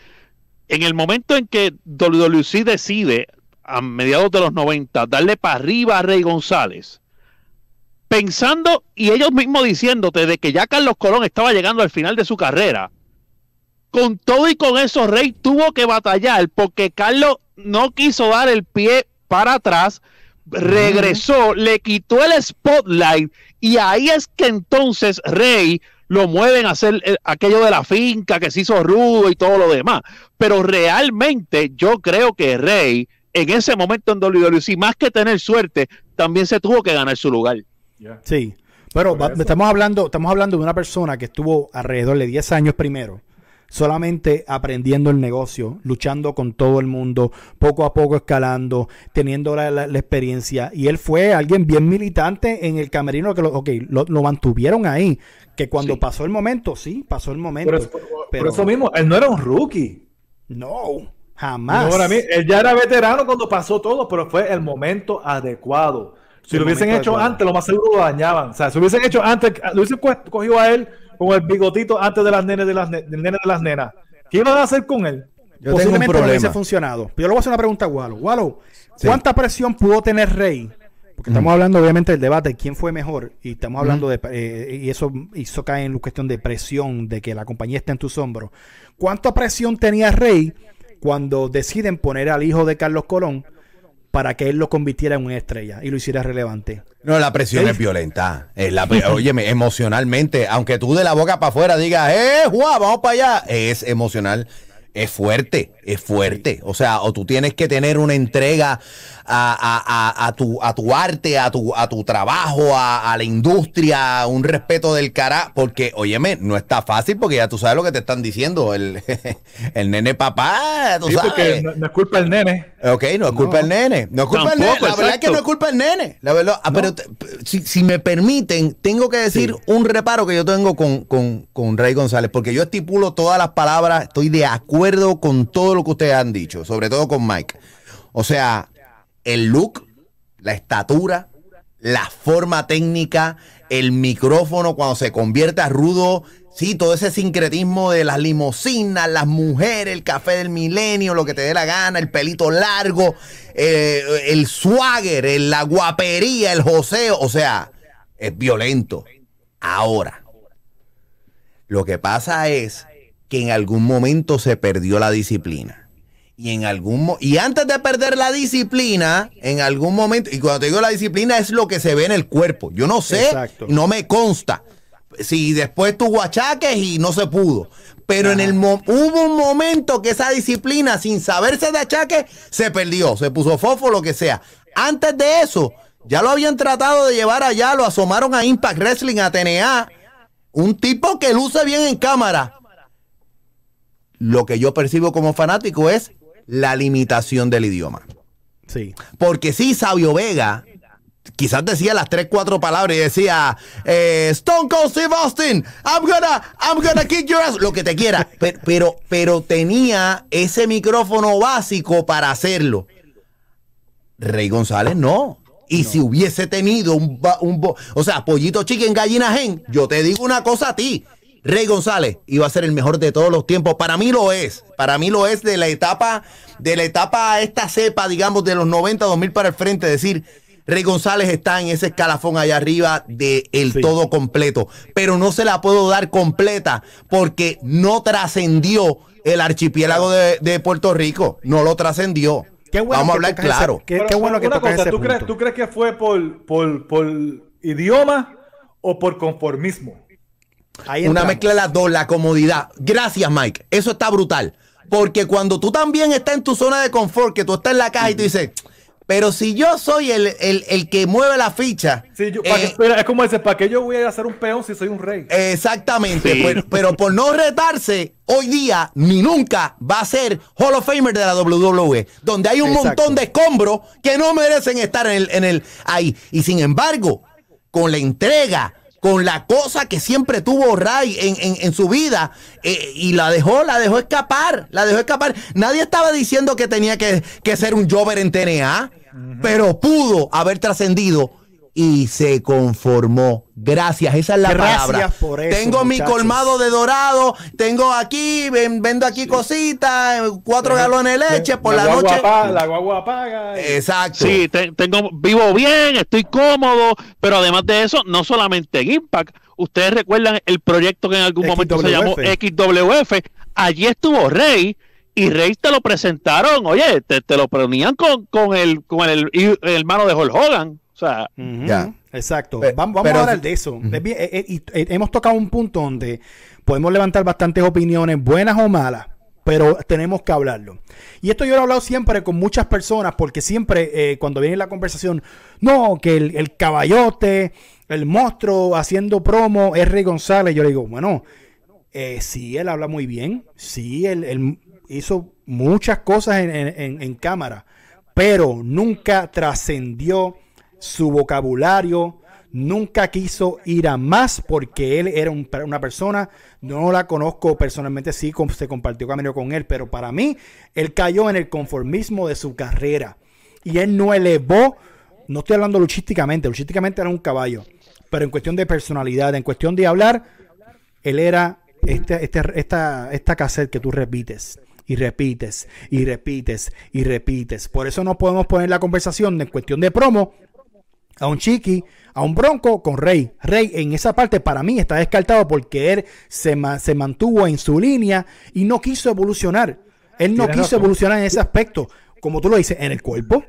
en el momento en que WWC decide, a mediados de los 90, darle para arriba a Rey González, pensando y ellos mismos diciéndote de que ya Carlos Colón estaba llegando al final de su carrera, con todo y con eso Rey tuvo que batallar porque Carlos no quiso dar el pie para atrás, regresó, le quitó el spotlight y ahí es que entonces Rey lo mueven a hacer eh, aquello de la finca que se hizo rudo y todo lo demás. Pero realmente yo creo que Rey en ese momento en WWE, más que tener suerte, también se tuvo que ganar su lugar. Sí, pero estamos hablando, estamos hablando de una persona que estuvo alrededor de 10 años primero solamente aprendiendo el negocio, luchando con todo el mundo, poco a poco escalando, teniendo la, experiencia. Y él fue alguien bien militante en el camerino que lo, lo, mantuvieron ahí. Que cuando pasó el momento, sí, pasó el momento. Pero, eso mismo, él no era un rookie. No, jamás. él ya era veterano cuando pasó todo, pero fue el momento adecuado. Si lo hubiesen hecho antes, lo más seguro lo dañaban. O sea, si lo hubiesen hecho antes, lo hubiesen cogido a él con el bigotito antes de las nenes de las del nene de las nenas. ¿Qué iban a hacer con él? Yo Posiblemente tengo un hubiese funcionado. Pero yo le voy a hacer una pregunta a Wallo. Wallo, ¿cuánta presión pudo tener Rey? Porque estamos hablando obviamente del debate de quién fue mejor y estamos hablando de eh, y eso eso cae en la cuestión de presión de que la compañía está en tus hombros. ¿Cuánta presión tenía Rey cuando deciden poner al hijo de Carlos Colón para que él lo convirtiera en una estrella y lo hiciera relevante. No, la presión es violenta. Es la, óyeme, emocionalmente, aunque tú de la boca para afuera digas, ¡eh, Juan, vamos para allá! Es emocional, es fuerte, es fuerte. O sea, o tú tienes que tener una entrega a, tu, a tu arte, a tu, a tu trabajo, a, la industria, un respeto del cara, porque, óyeme, no está fácil porque ya tú sabes lo que te están diciendo, el, el nene papá, tú sabes. No, es culpa del nene. Ok, no es culpa del nene. No es culpa del nene. La verdad es que no es culpa del nene. La verdad, ah, pero si, me permiten, tengo que decir un reparo que yo tengo con, con, con Rey González, porque yo estipulo todas las palabras, estoy de acuerdo con todo lo que ustedes han dicho, sobre todo con Mike. O sea, el look, la estatura, la forma técnica, el micrófono cuando se convierte a rudo, sí, todo ese sincretismo de las limosinas, las mujeres, el café del milenio, lo que te dé la gana, el pelito largo, eh, el swagger, la guapería, el joseo, o sea, es violento. Ahora, lo que pasa es que en algún momento se perdió la disciplina y en algún y antes de perder la disciplina, en algún momento, y cuando te digo la disciplina es lo que se ve en el cuerpo. Yo no sé, no me consta. Si después tuvo achaques y no se pudo. Pero en el hubo un momento que esa disciplina, sin saberse de achaques, se perdió, se puso fofo, lo que sea. Antes de eso, ya lo habían tratado de llevar allá, lo asomaron a Impact Wrestling, a TNA. Un tipo que luce bien en cámara. Lo que yo percibo como fanático es la limitación del idioma. Sí. Porque sí, Sabio Vega quizás decía las tres, cuatro palabras y decía eh, Stone Cold Steve Austin, I'm gonna, I'm gonna kick your ass, lo que te quiera. Pero, pero, tenía ese micrófono básico para hacerlo. Rey González no. Y si hubiese tenido un, un, o sea, pollito chicken, gallina gen, yo te digo una cosa a ti. Rey González iba a ser el mejor de todos los tiempos. Para mí lo es. Para mí lo es de la etapa, de la etapa esta cepa, digamos, de los 90, 2000 para el frente. Es decir, Rey González está en ese escalafón allá arriba de el todo completo. Pero no se la puedo dar completa porque no trascendió el archipiélago de, Puerto Rico. No lo trascendió. Vamos a hablar claro. qué, bueno que ¿tú, crees, ¿Tú crees que fue por, por, por idioma o por conformismo. Una mezcla de las dos, la comodidad. Gracias, Mike. Eso está brutal. Porque cuando tú también estás en tu zona de confort, que tú estás en la caja y tú dices, pero si yo soy el, que mueve la ficha. Eh, es como dice, ¿para qué yo voy a hacer un peón si soy un rey? Exactamente. Pues, pero, por no retarse, hoy día ni nunca va a ser Hall of Famer de la WWE. Donde hay un montón de escombros que no merecen estar en el, en el ahí. Y sin embargo, con la entrega con la cosa que siempre tuvo Ray en, su vida eh, y la dejó, la dejó escapar, la dejó escapar. Nadie estaba diciendo que tenía que, ser un Jover en TNA, pero pudo haber trascendido y se conformó. Gracias, esa es la palabra. Por eso, tengo mi colmado de dorado, tengo aquí, vendo aquí cositas, cuatro galones de leche por la, noche. la guagua paga. Exacto. Sí, tengo, vivo bien, estoy cómodo, pero además de eso, no solamente en Impact, ustedes recuerdan el proyecto que en algún momento se llamó XWF, allí estuvo Rey y Rey te lo presentaron, oye, te, lo ponían con, con, el, con el, el hermano de Hulk Hogan. O sea, ya. Exacto. vamos, a hablar de eso. Eh, eh, eh, hemos tocado un punto donde podemos levantar bastantes opiniones, buenas o malas, pero tenemos que hablarlo. Y esto yo lo he hablado siempre con muchas personas, porque siempre cuando viene la conversación, no, que el, caballote, el monstruo haciendo promo es Rey González, yo le digo, bueno, sí, él habla muy bien, sí, él, hizo muchas cosas en, en cámara, pero nunca trascendió su vocabulario, nunca quiso ir a más porque él era una persona, no la conozco personalmente, sí se compartió camino con él, pero para mí él cayó en el conformismo de su carrera y él no elevó, no estoy hablando luchísticamente, luchísticamente era un caballo, pero en cuestión de personalidad, en cuestión de hablar, él era este, este, esta, esta cassette que tú repites y repites y repites y repites. Por eso no podemos poner la conversación en cuestión de promo a un Chiqui, a un Bronco con Rey. Rey en esa parte para mí está descartado porque él se, se mantuvo en su línea y no quiso evolucionar. Él no quiso evolucionar en ese aspecto, como tú lo dices, en el cuerpo,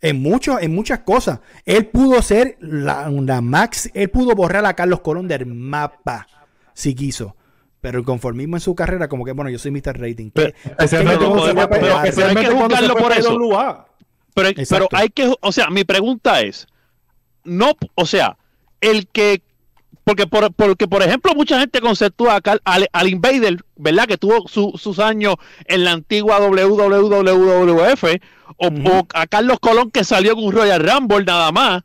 en, mucho, en muchas cosas. Él pudo ser la, max, él pudo borrar a Carlos Colón del mapa, si quiso. Pero el conformismo en su carrera, como que, bueno, yo soy Mr. Rating. Pero, hay que buscarlo por eso. pero hay que, o sea, mi pregunta es, no, o sea, el que porque por, porque por ejemplo mucha gente conceptúa al, al, Invader, ¿verdad? Que tuvo sus años en la antigua WWWF o, a Carlos Colón que salió con un Royal Rumble nada más.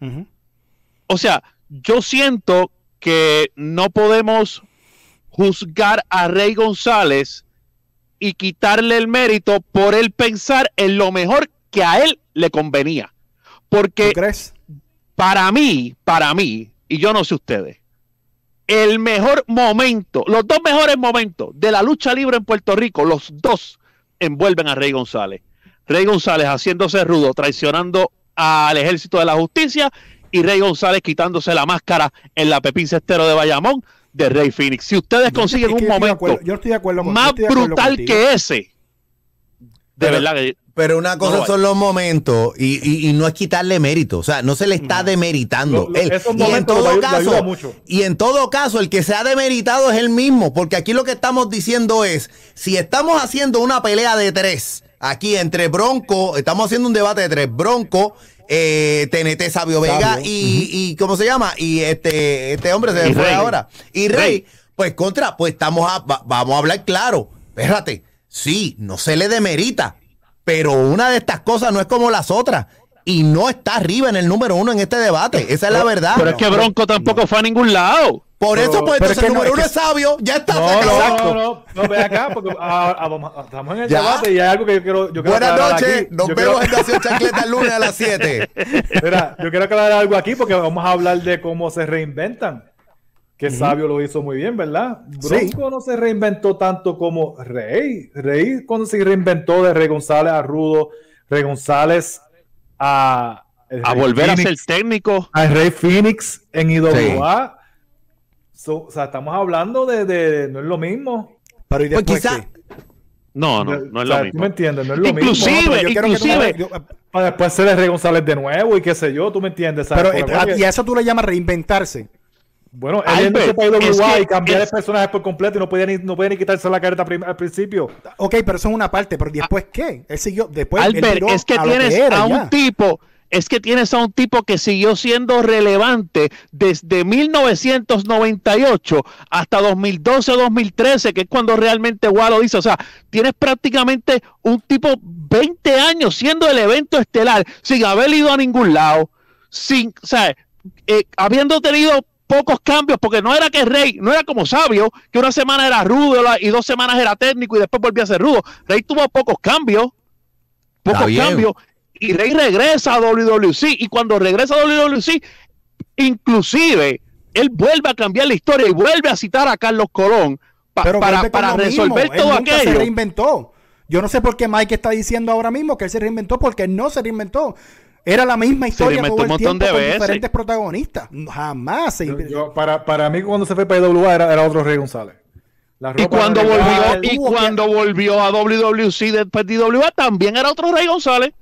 O sea, yo siento que no podemos juzgar a Rey González y quitarle el mérito por él pensar en lo mejor que a él le convenía. Porque crees? Para mí, para mí, y yo no sé ustedes, el mejor momento, los dos mejores momentos de la lucha libre en Puerto Rico, los dos envuelven a Rey González. Rey González haciéndose rudo, traicionando al ejército de la justicia y Rey González quitándose la máscara en la Pepín Cestero de Bayamón de Rey Phoenix. Si ustedes consiguen un momento más brutal que ese, de verdad que pero una cosa son los momentos y, no es quitarle mérito. O sea, no se le está demeritando. y, en todo caso, y en todo caso, el que se ha demeritado es él mismo. Porque aquí lo que estamos diciendo es: si estamos haciendo una pelea de tres, aquí entre Bronco, estamos haciendo un debate de tres, Bronco. Eh, TNT Sabio Vega y, ¿cómo se llama? Y este, este hombre se fue ahora. Y Rey, pues contra, pues estamos a, vamos a hablar claro. Espérate, sí, no se le demerita, pero una de estas cosas no es como las otras. Y no está arriba en el número uno en este debate. Esa es la verdad. Pero es que Bronco tampoco fue a ningún lado. Por eso, pues, entonces el número uno es, sabio. Ya está. No, no, no, no, ve acá, porque ah, ah, estamos en el debate y hay algo que yo quiero. Yo quiero Buenas noches. Nos vemos en Nación Chancleta el lunes a las 7. Mira, yo quiero aclarar algo aquí porque vamos a hablar de cómo se reinventan que Sabio lo hizo muy bien, ¿verdad? Bronco no se reinventó tanto como Rey. Rey cuando se reinventó de Rey González a Rudo, Rey González a... A volver a ser técnico. A Rey Phoenix en IWA. o sea, estamos hablando de, No es lo mismo. Pero ¿y pues No, no, no es lo mismo. ¿Tú me entiendes? No es lo inclusive, mismo. inclusive. para después ser Rey González de nuevo y qué sé yo, ¿tú me entiendes? Pero, ¿y a eso tú le llamas reinventarse? Bueno, él no se puede y cambiar el personaje por completo y no podía ni, no podía ni quitarse la careta al principio. Ok, pero eso es una parte, pero después qué? Él siguió, después Albert, es que tienes a un tipo es que tienes a un tipo que siguió siendo relevante desde 1998 hasta 2012-2013, que es cuando realmente Wall dice. O sea, tienes prácticamente un tipo 20 años siendo el evento estelar sin haber ido a ningún lado, sin, o sea, eh, habiendo tenido pocos cambios, porque no era que Rey, no era como Sabio, que una semana era rudo y dos semanas era técnico y después volvía a ser rudo. Rey tuvo pocos cambios, pocos cambios, y Rey regresa a WWC y cuando regresa a WWC, inclusive él vuelve a cambiar la historia y vuelve a citar a Carlos Colón para, para resolver todo aquello. Se reinventó. Yo no sé por qué Mike está diciendo ahora mismo que él se reinventó porque no se reinventó. Era la misma historia todo el tiempo con diferentes protagonistas. Jamás se para, para mí cuando se fue para IWA era, era otro Rey González. y cuando volvió, y cuando volvió a WWC después de IWA también era otro Rey González.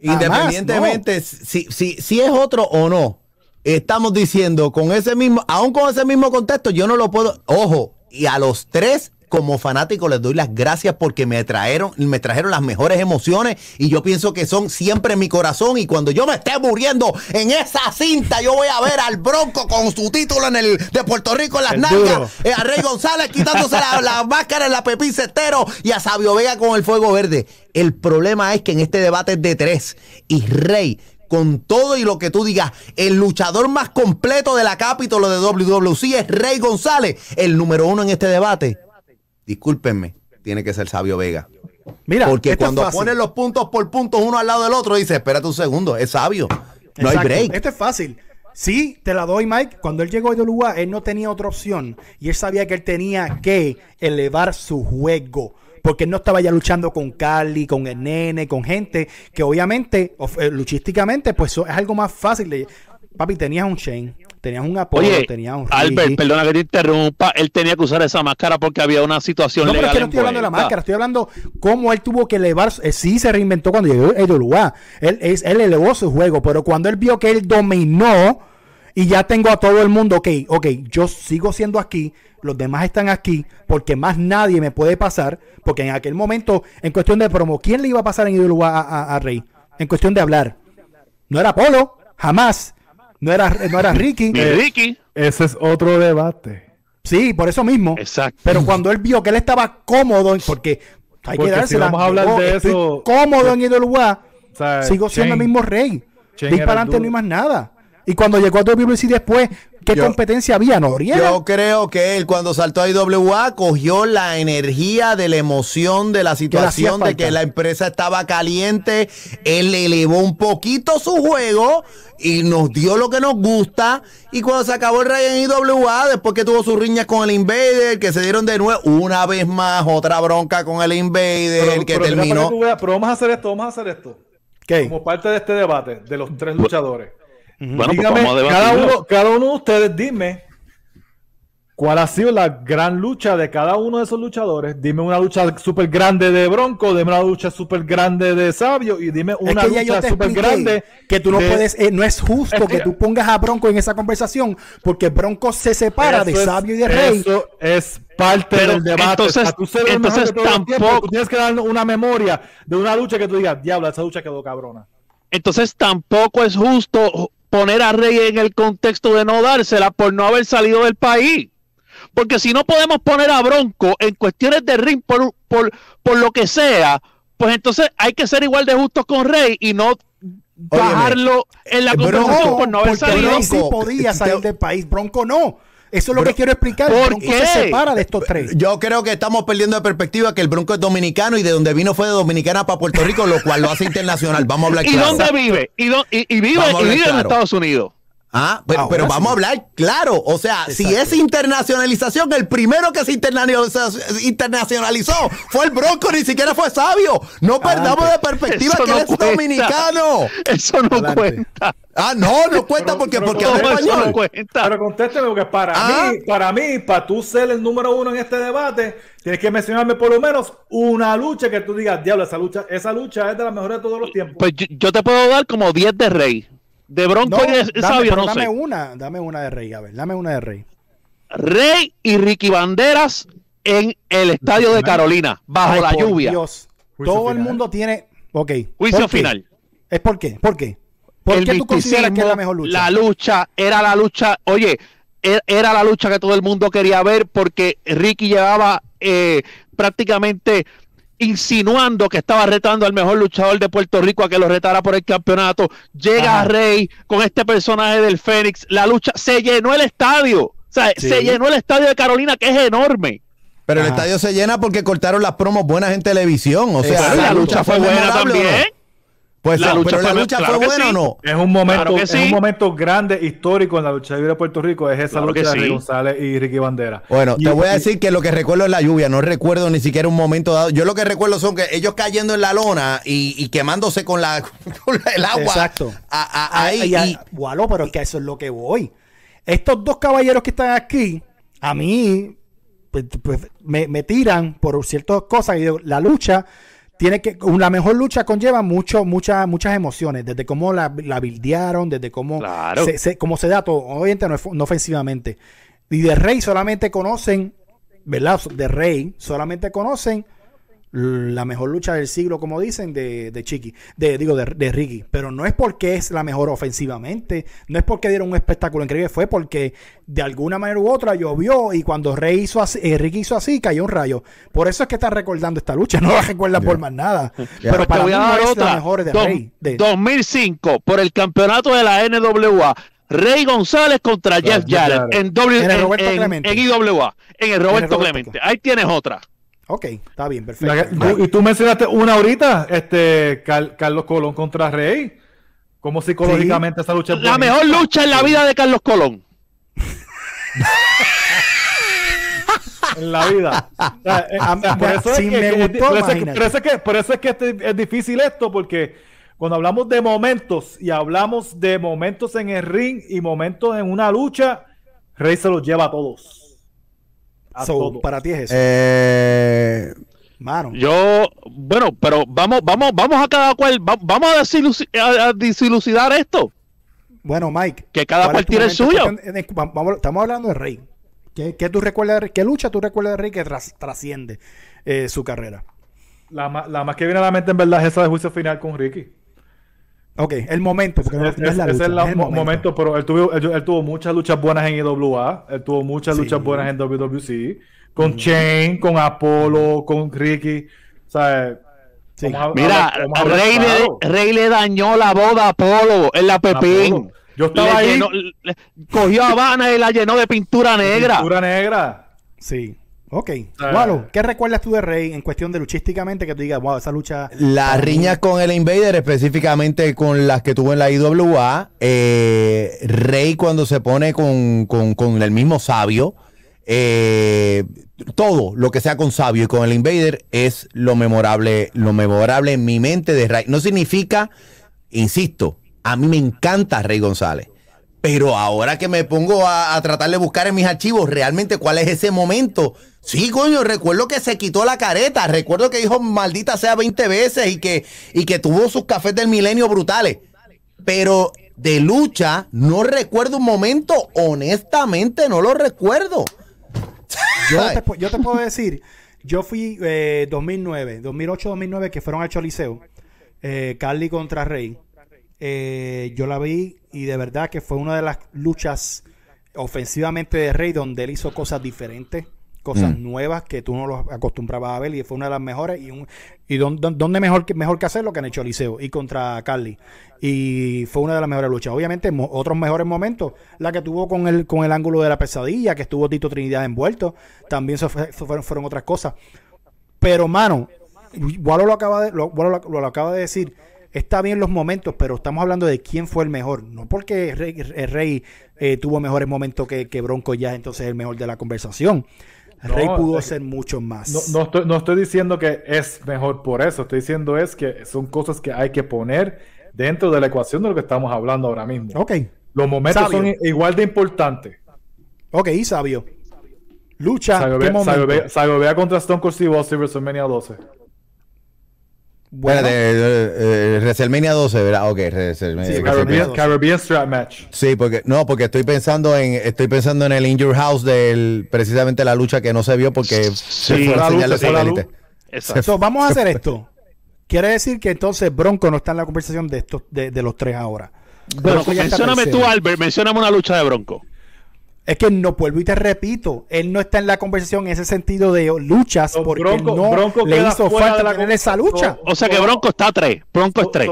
Independientemente si, si, si es otro o no, estamos diciendo con ese mismo, aún con ese mismo contexto, yo no lo puedo. Ojo, y a los tres como fanático les doy las gracias porque me trajeron, me trajeron las mejores emociones y yo pienso que son siempre en mi corazón y cuando yo me esté muriendo en esa cinta yo voy a ver al Bronco con su título en el de Puerto Rico en las nalgas, eh, a Rey González quitándose la, máscara en la Pepín Cestero y a Sabio Vega con el fuego verde. El problema es que en este debate es de tres y Rey con todo y lo que tú digas, el luchador más completo de la Capitol de WWC es Rey González, el número uno en este debate. Discúlpenme, tiene que ser Sabio Vega. Mira, porque cuando pones los puntos por puntos uno al lado del otro, dice, espérate un segundo, es sabio. No hay break. Esto es fácil. Sí, te la doy, Mike. Cuando él llegó a IWA, él no tenía otra opción. Y él sabía que él tenía que elevar su juego porque él no estaba ya luchando con Carly, con el nene, con gente que obviamente, eh, luchísticamente, pues es algo más fácil. De, papi, tenías un Shane, tenías un apoyo, tenías un Albert, perdona que te interrumpa, él tenía que usar esa máscara porque había una situación no, legal. No, pero es que no estoy hablando de la máscara, estoy hablando cómo él tuvo que elevar, eh, sí se reinventó cuando llegó a IWA, él, él elevó su juego, pero cuando él vio que él dominó y ya tengo a todo el mundo, ok, ok, yo sigo siendo aquí, los demás están aquí porque más nadie me puede pasar, porque en aquel momento, en cuestión de promo, ¿quién le iba a pasar en el a, a, Rey? En cuestión de hablar. No era Polo, jamás. No era, no era Ricky. Ricky. Ese es otro debate. Sí, por eso mismo. Exacto. Pero cuando él vio que él estaba cómodo, porque hay que dársela. vamos a hablar de eso. Cómodo en Idolwa, sigo siendo el mismo rey. Disparante no hay más nada. Y cuando llegó a WBC después, ¿qué competencia había, Noriega? Yo creo que él cuando saltó a IWA cogió la energía de la emoción de la situación de que la empresa estaba caliente. Él elevó un poquito su juego y nos dio lo que nos gusta. Y cuando se acabó el rey en IWA, después que tuvo sus riñas con el Invader, que se dieron de nuevo, una vez más, otra bronca con el Invader, que terminó. pero vamos a hacer esto, vamos a hacer esto. ¿Qué? Como parte de este debate de los tres luchadores. Bueno, pues cada, uno, cada uno de ustedes dime cuál ha sido la gran lucha de cada uno de esos luchadores. Dime una lucha súper grande de Bronco, dime una lucha súper grande de Sabio y dime una lucha súper grande. Que tú no puedes, eh, no es justo que, tú pongas a Bronco en esa conversación porque Bronco se separa de Sabio y de Rey. Eso es parte del debate. Entonces, entonces tampoco. tú tienes que dar una memoria de una lucha que tú digas, diablo, esa lucha quedó cabrona. Entonces tampoco es justo poner a Rey en el contexto de no dársela por no haber salido del país. Porque si no podemos poner a Bronco en cuestiones de ring por, por, por lo que sea, pues entonces hay que ser igual de justos con Rey y no bajarlo en la conversación por no haber salido. Rey sí podía salir del país, Bronco no. Eso es lo que quiero explicar. ¿Por qué? se separa de estos tres? Yo creo que estamos perdiendo de perspectiva que el Bronco es dominicano y de donde vino fue de Dominicana para Puerto Rico, lo cual lo hace internacional. Vamos a hablar ¿Y dónde vive? ¿Y, vive, y vive en Estados Unidos? Ah, pero, pero vamos a hablar claro. O sea, si es internacionalización, el primero que se internacionalizó fue el Bronco, ni siquiera fue sabio. No perdamos de perspectiva que él es dominicano. Eso no cuenta. Ah, no, no cuenta porque, porque español. No cuenta. Pero contésteme, porque para ah. mí, para mí, para tú ser el número uno en este debate, tienes que mencionarme por lo menos una lucha que tú digas, diablo, esa lucha, esa lucha es de las mejores de todos los tiempos. Pues yo, te puedo dar como 10 de Rey. De Bronco y de Sabio, no dame una, dame una de Rey, a ver, dame una de Rey. Rey y Ricky Banderas en el estadio de Carolina, bajo la lluvia. Dios. Todo el mundo tiene. Ok. Juicio final. ¿Es por qué? ¿Por qué? ¿Por qué tú consideras que es la mejor lucha? La lucha era la lucha. Oye, e, era la lucha que todo el mundo quería ver porque Ricky llevaba eh, prácticamente insinuando que estaba retando al mejor luchador de Puerto Rico a que lo retara por el campeonato. Llega Rey con este personaje del Fénix. La lucha se llenó el estadio. O sea, se llenó el estadio de Carolina, que es enorme. Pero el estadio se llena porque cortaron las promos buenas en televisión. O sea, la, lucha, fue buena también. Pues la lucha, fue, lucha fue buena o no? Es un momento, es un momento grande, histórico en la lucha libre de Puerto Rico. Es esa lucha de Ricky González y Ricky Bandera. Bueno, te voy a decir que lo que recuerdo es la lluvia. No recuerdo ni siquiera un momento dado. Yo lo que recuerdo son que ellos cayendo en la lona y, quemándose con la el agua. Exacto. ahí. Y, pero es que eso es lo que voy. Estos dos caballeros que están aquí, a mí, pues, pues, me, me, tiran por ciertas cosas. Y digo, la lucha tiene que la mejor lucha conlleva mucho muchas muchas emociones desde cómo la, la bildearon desde cómo se, cómo se da todo. Obviamente no, no, ofensivamente. Y de Rey solamente conocen verdad de Rey solamente conocen la mejor lucha del siglo, como dicen, de, de Chiqui, de, digo, de, de, Ricky. Pero no es porque es la mejor ofensivamente, no es porque dieron un espectáculo increíble, fue porque de alguna manera u otra llovió y cuando Rey hizo así, eh, Ricky hizo así, cayó un rayo. Por eso es que está recordando esta lucha, no la recuerda por más nada. Pero para mí no es la mejor de Rey. 2005, por el campeonato de la NWA. Rey González contra Jeff Jarrett en, w, en, en, en, IWA, en el Roberto Clemente. Ahí tienes otra. Ok, está bien, perfecto. y tú mencionaste una ahorita, este Carlos Colón contra Rey. ¿Cómo psicológicamente esa lucha La mejor lucha en la vida de Carlos Colón. en la vida. por eso es que, por eso es que es difícil esto, porque cuando hablamos de momentos y hablamos de momentos en el ring y momentos en una lucha, Rey se los lleva a todos para ti es eso. Eh, Yo, bueno, pero vamos, vamos, vamos a cada cual, vamos a, desilucidar esto. Bueno, Mike. Que cada cual tiene el suyo. estamos hablando de Rey. ¿Qué, tú recuerdas, qué lucha tú recuerdas de Rey que trasciende eh, su carrera? La, más que viene a la mente en verdad es esa de juicio final con Ricky. Ok, el momento, porque es, es, es el, momento. pero él tuvo, él, tuvo muchas luchas buenas en IWA, él tuvo muchas luchas buenas en WWC, con Chain, con Apolo, con Ricky, o sea, Mira, Rey, le, dañó la boda a Apolo en la Pepín. Yo estaba ahí. cogió a Habana y la llenó de pintura negra. Pintura negra. Sí. Ok. Wow. ¿Qué recuerdas tú de Rey en cuestión de luchísticamente que tú digas, wow, esa lucha. Las riñas con el Invader, específicamente con las que tuvo en la IWA. Eh, Rey cuando se pone con, el mismo sabio. Eh, todo lo que sea con Sabio y con el Invader es lo memorable, lo memorable en mi mente de Rey. No significa, insisto, a mí me encanta Rey González. Pero ahora que me pongo a, tratar de buscar en mis archivos realmente cuál es ese momento. Sí, coño, recuerdo que se quitó la careta. Recuerdo que dijo maldita sea 20 veces y que, y que tuvo sus cafés del milenio brutales. Pero de lucha, no recuerdo un momento. Honestamente, no lo recuerdo. Yo te, puedo decir, yo fui 2009, 2008-2009, que fueron al Choliseo. Eh, Carly contra Rey. Eh, yo la vi y de verdad que fue una de las luchas ofensivamente de Rey donde él hizo cosas diferentes, cosas mm. nuevas que tú no lo acostumbrabas a ver y fue una de las mejores y, un, y donde, mejor, que, mejor que hacerlo que han hecho Liceo y contra Carly y fue una de las mejores luchas. Obviamente otros mejores momentos, la que tuvo con el, con el ángulo de la pesadilla, que estuvo Tito Trinidad envuelto, también fueron, fueron, otras cosas. Pero mano, Walo lo acaba de, lo, lo acaba de decir está bien los momentos, pero estamos hablando de quién fue el mejor. No porque el Rey, eh, tuvo mejores momentos que, que, Bronco ya entonces es el mejor de la conversación. Rey pudo ser mucho más. No, estoy, no estoy diciendo que es mejor por eso. Estoy diciendo es que son cosas que hay que poner dentro de la ecuación de lo que estamos hablando ahora mismo. Ok. Los momentos son igual de importantes. Ok, sabio. Lucha. Sagovea contra Stone Cold Steve Austin WrestleMania 12. Bueno, de, WrestleMania 12, ¿verdad? Ok, WrestleMania. Caribbean, Strap Match. Sí, porque no, porque estoy pensando en estoy pensando en el Injured House del precisamente la lucha que no se vio porque sí, fue la, señal de Exacto. vamos a hacer esto. Quiere decir que entonces Bronco no está en la conversación de estos de, de los tres ahora. Bueno, mencióname tú, Albert, mencióname una lucha de Bronco. Es que no vuelvo y te repito, él no está en la conversación en ese sentido de luchas porque no le hizo falta tener esa lucha. O, sea que Bronco está a tres. Bronco es tres.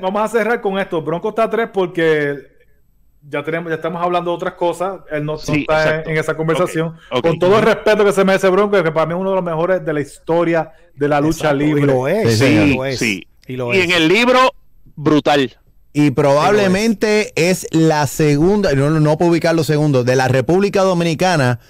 vamos, A cerrar con esto. Bronco está a tres porque ya tenemos, ya estamos hablando de otras cosas. Él no, está en, esa conversación. Con todo el respeto que se merece Bronco, que para mí es uno de los mejores de la historia de la lucha libre. Y lo es. Sí, sí. Y, y en el libro, brutal. Y probablemente es. la segunda, no, no puedo ubicar los segundos, de la República Dominicana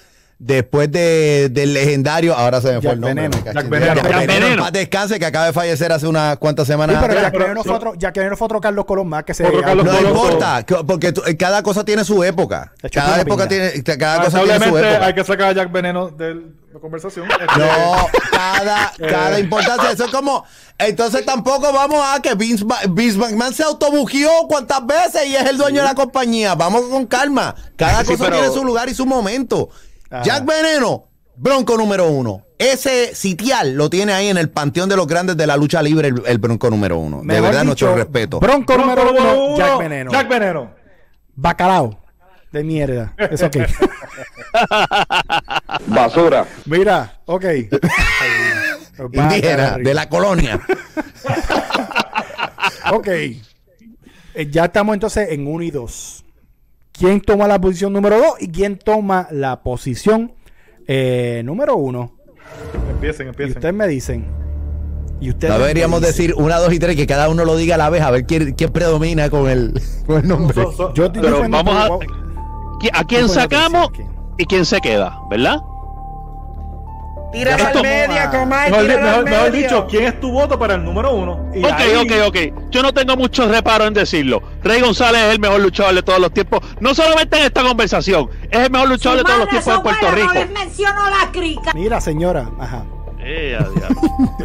después de, del legendario, ahora se me fue el nombre. Jack Veneno. Jack Veneno. descanse, que acaba de fallecer hace unas cuantas semanas. Sí, pero Jack Veneno, fue otro, Jack Veneno fue otro Carlos Colón más que se... no importa, porque cada cosa tiene su época. Cada época tiene, cada cosa tiene su época. hay que sacar a Jack Veneno de la conversación. No, cada, cada importancia. Eso es como... Entonces tampoco vamos a que Vince, Vince McMahon se autobugió cuántas veces y es el dueño de la compañía. Vamos con calma. Cada cosa tiene su lugar y su momento. Jack Veneno, Bronco número uno. Ese sitial lo tiene ahí en el panteón de los grandes de la lucha libre, el, Bronco número uno. de verdad, nuestro respeto. Bronco, número, uno, Jack Veneno. Jack Veneno. Bacalao. De mierda. Eso ok. Basura. Mira, ok. Indígena, de la colonia. ok. Eh, ya estamos entonces en uno y dos quién toma la posición número 2 y quién toma la posición eh, número 1. Empiecen, empiecen. Y ustedes me dicen. Y ustedes deberíamos decir una, dos y tres, que cada uno lo diga a la vez, a ver quién, quién predomina con el, con el nombre. Yo Pero vamos a, a quién sacamos y quién se queda, ¿verdad? Tira al media, Comay. Mejor, mejor, dicho, ¿quién es tu voto para el número uno? ok, ok, ok. Yo no tengo mucho reparo en decirlo. Rey González es el mejor luchador de todos los tiempos. No solamente en esta conversación, es el mejor luchador de todos los tiempos de Puerto Rico. No les menciono la crica. Mira, señora. Ajá. Eh,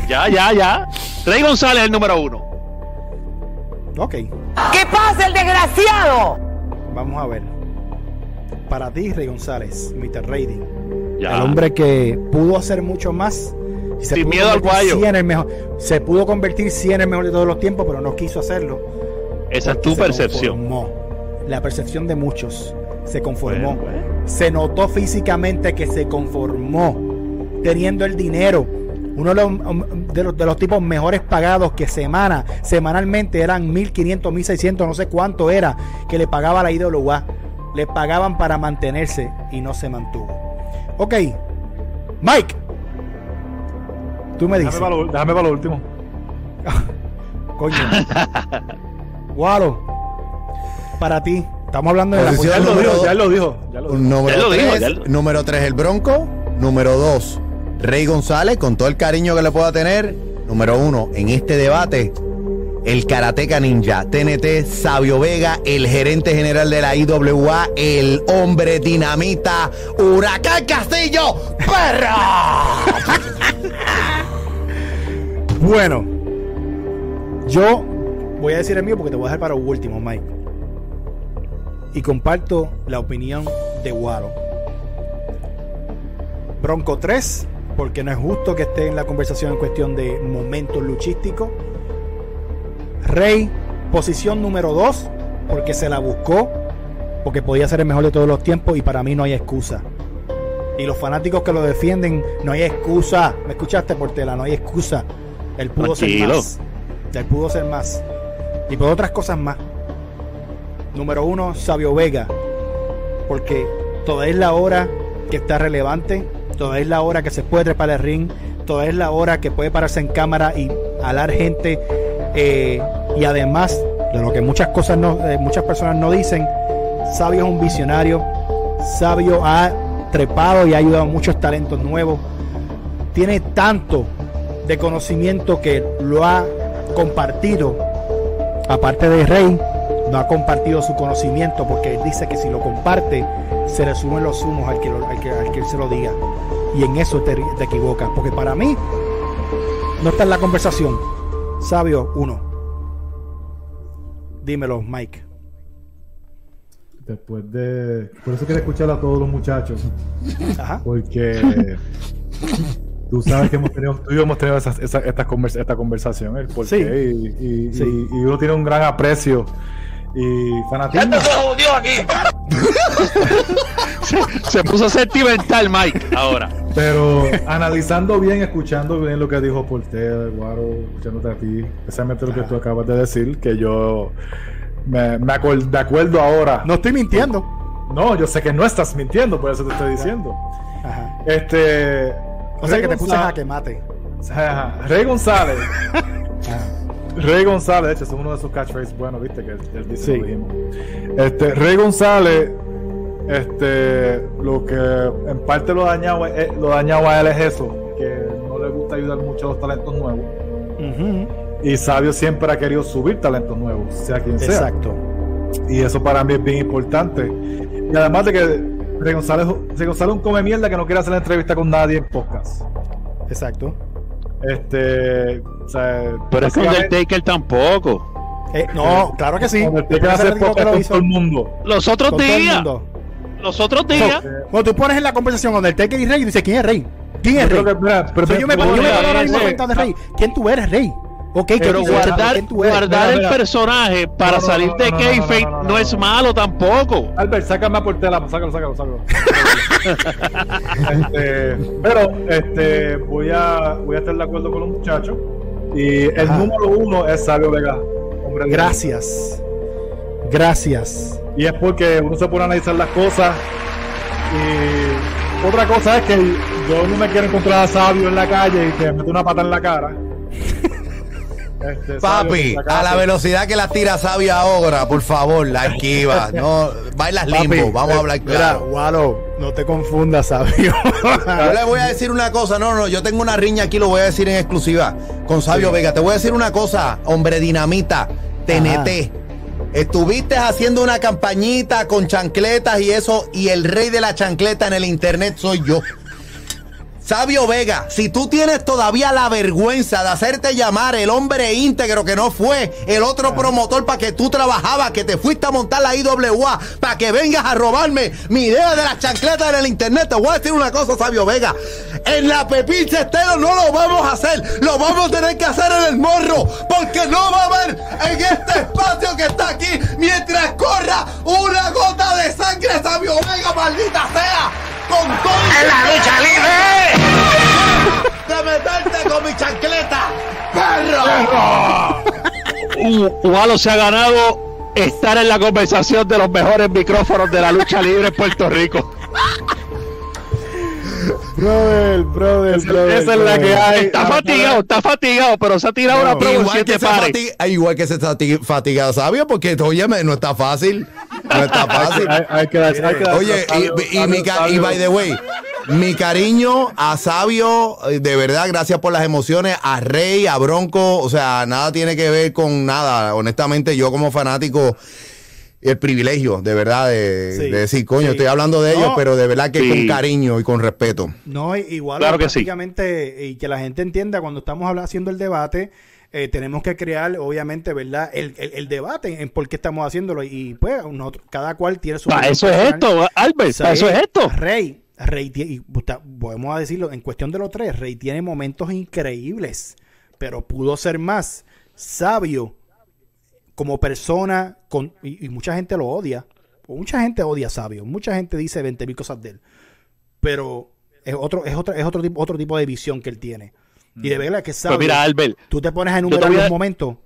ya, ya, ya. Rey González es el número uno. Ok. ¿Qué pasa, el desgraciado? Vamos a ver. Para ti, Rey González, Mr. Rating el hombre que pudo hacer mucho más. Sin miedo al guayo. En el mejor, se pudo convertir sí en el mejor de todos los tiempos, pero no quiso hacerlo. Esa es tu percepción. La percepción de muchos. Se conformó. Se notó físicamente que se conformó. Teniendo el dinero. Uno de los, um, de los, de los tipos mejores pagados que semana, semanalmente eran 1500, 1600, no sé cuánto era que le pagaba la IWA. Le pagaban para mantenerse y no se mantuvo. Ok. Mike. Tú me dices. Déjame para lo, último. Coño. Guaro. Para ti. Estamos hablando de la posición número, ya lo dijo. Ya lo dijo. Número 3, número 3 el Bronco. Número 2, Rey González, con todo el cariño que le pueda tener. Número 1, en este debate, el Karateka Ninja, TNT, Sabio Vega, el gerente general de la IWA, el hombre dinamita, Huracán Castillo, perra. bueno, yo voy a decir el mío porque te voy a dejar para último, Mike. Y comparto la opinión de Waro. Bronco 3, porque no es justo que esté en la conversación en cuestión de momentos luchísticos Rey, posición número 2, porque se la buscó, porque podía ser el mejor de todos los tiempos y para mí no hay excusa. Y los fanáticos que lo defienden, no hay excusa. ¿Me escuchaste, Portela? No hay excusa. Él pudo ser más. Él pudo ser más. Y por otras cosas más. Número uno, Sabio Vega. Porque toda es la hora que está relevante. Toda es la hora que se puede trepar el ring. Toda es la hora que puede pararse en cámara y alar gente Eh, y además de lo que muchas cosas no, eh, muchas personas no dicen, Sabio es un visionario. Sabio ha trepado y ha ayudado a muchos talentos nuevos. Tiene tanto de conocimiento que lo ha compartido. Aparte de Rey, no ha compartido su conocimiento porque él dice que si lo comparte, se le sumen los humos al que, al que, al que él se lo diga. Y en eso te, te equivocas. Porque para mí, no está en la conversación. Sabio, uno. Dímelo, Mike. Después de. Por eso quiero escuchar a todos los muchachos. Ajá. Porque. Tú sabes que hemos tenido, tú y yo hemos tenido esa, esa, esta, esta conversación, el Sí. y, y, Sí. y- y uno tiene un gran aprecio y fanatismo. Se puso sentimental, Mike, ahora. Pero analizando bien, escuchando bien lo que dijo Porter, Guaro, escuchándote a ti, especialmente lo que tú acabas de decir, que yo me, me acuer- de acuerdo ahora. No estoy mintiendo. No, yo sé que no estás mintiendo, por eso te estoy diciendo. Ajá. Este. O sea Rey que te puse a que mate. Ajá, Rey González. Rey González, de hecho, es uno de sus catchphrases buenos, viste, que él, dice Sí. lo dijimos. Este, Rey González, este, lo que en parte lo dañaba, eh, lo dañaba a él es eso, que no le gusta ayudar mucho a los talentos nuevos. Y Sabio siempre ha querido subir talentos nuevos, sea quien sea. Exacto. Y eso para mí es bien importante. Y además de que Rey González, Rey González es un come mierda que no quiere hacer entrevista con nadie en podcast. Exacto. Este, o sea, Pero es que Undertaker tampoco. Eh, no, claro que sí. Undertaker hace que lo hizo. todo el mundo. Los otros días, los otros días, Cuando tú pones en la conversación con el Taker y Rey, dices quién es Rey. ¿Quién es Rey? creo que, mira, pero- So, yo me, yo me ahora mismo de Rey. ¿Quién tú eres, Rey? Ok, ¿qué pero guardar, guardar Mira, el mira. personaje para No, no, salir no, de no, no, kayfabe no, no, no, no, es no. malo tampoco. Albert, sácame a Portela, sácalo, sácalo, sácalo. este, pero este, voy a voy a estar de acuerdo con los muchachos. Y el Ajá. número uno es Sabio Vega. Hombre Gracias. Gracias. Y es porque uno se pone a analizar las cosas. Y otra cosa es que yo no me quiero encontrar a Sabio en la calle y que me mete una pata en la cara. Este, Papi, a la velocidad que la tira Sabia ahora, por favor, la esquiva. No, bailas limbo, Papi, vamos a hablar Mira, claro. Walo, no te confundas, sabio. Yo le voy a decir una cosa, no, no, yo tengo una riña aquí, lo voy a decir en exclusiva con Sabio Vega. Te voy a decir una cosa, hombre dinamita, TNT. Estuviste haciendo una campañita con chancletas y eso, y el rey de la chancleta en el internet soy yo. Sabio Vega, si tú tienes todavía la vergüenza de hacerte llamar el hombre íntegro que no fue el otro promotor para que tú trabajabas, que te fuiste a montar la IWA, para que vengas a robarme mi idea de las chancletas en el internet, te voy a decir una cosa, Sabio Vega. En la Pepín Cestero no lo vamos a hacer, lo vamos a tener que hacer en el morro, porque no va a haber en este espacio que está aquí mientras corra una gota de sangre, Sabio Vega, maldita sea, con todo. ¡En la lucha libre! de meterte con mi chancleta, perro. Walo se ha ganado estar en la conversación de los mejores micrófonos de la lucha libre en Puerto Rico. brother, brother, brother. esa es la que hay. Está fatigado, está fatigado, pero se ha tirado una prueba Igual que, se fatiga, igual que se fati- fatiga Sabio, porque oye, no está fácil. No está fácil. Hay, hay que dar- hay que dar- Oye, Sabio- y, y mi ca- y Sabio- by the way, mi cariño a Sabio, eh, de verdad, gracias por las emociones, a Rey, a Bronco, o sea, nada tiene que ver con nada. Honestamente, yo como fanático, el privilegio, de verdad, de, Sí, de decir, coño, sí. estoy hablando de ellos, No. pero de verdad que Sí. con cariño y con respeto. No, igual Claro que sí. prácticamente, y que la gente entienda cuando estamos hablando, haciendo el debate, eh, tenemos que crear, obviamente, ¿verdad? El, el- el debate en por qué estamos haciéndolo. Y pues, nosotros- cada cual tiene su. Para opinión eso es esto, Albert, eso es esto. Rey, Rey, y podemos decirlo, en cuestión de los tres, Rey tiene momentos increíbles, pero pudo ser más sabio como persona, con, y, y mucha gente lo odia. Mucha gente odia a Sabio, mucha gente dice 20 mil cosas de él, pero es otro, es otro, es otro tipo, otro tipo de visión que él tiene. Y de verdad que Sabio, Pues mira, Albert, tú te pones a enumerar voy a- los momentos,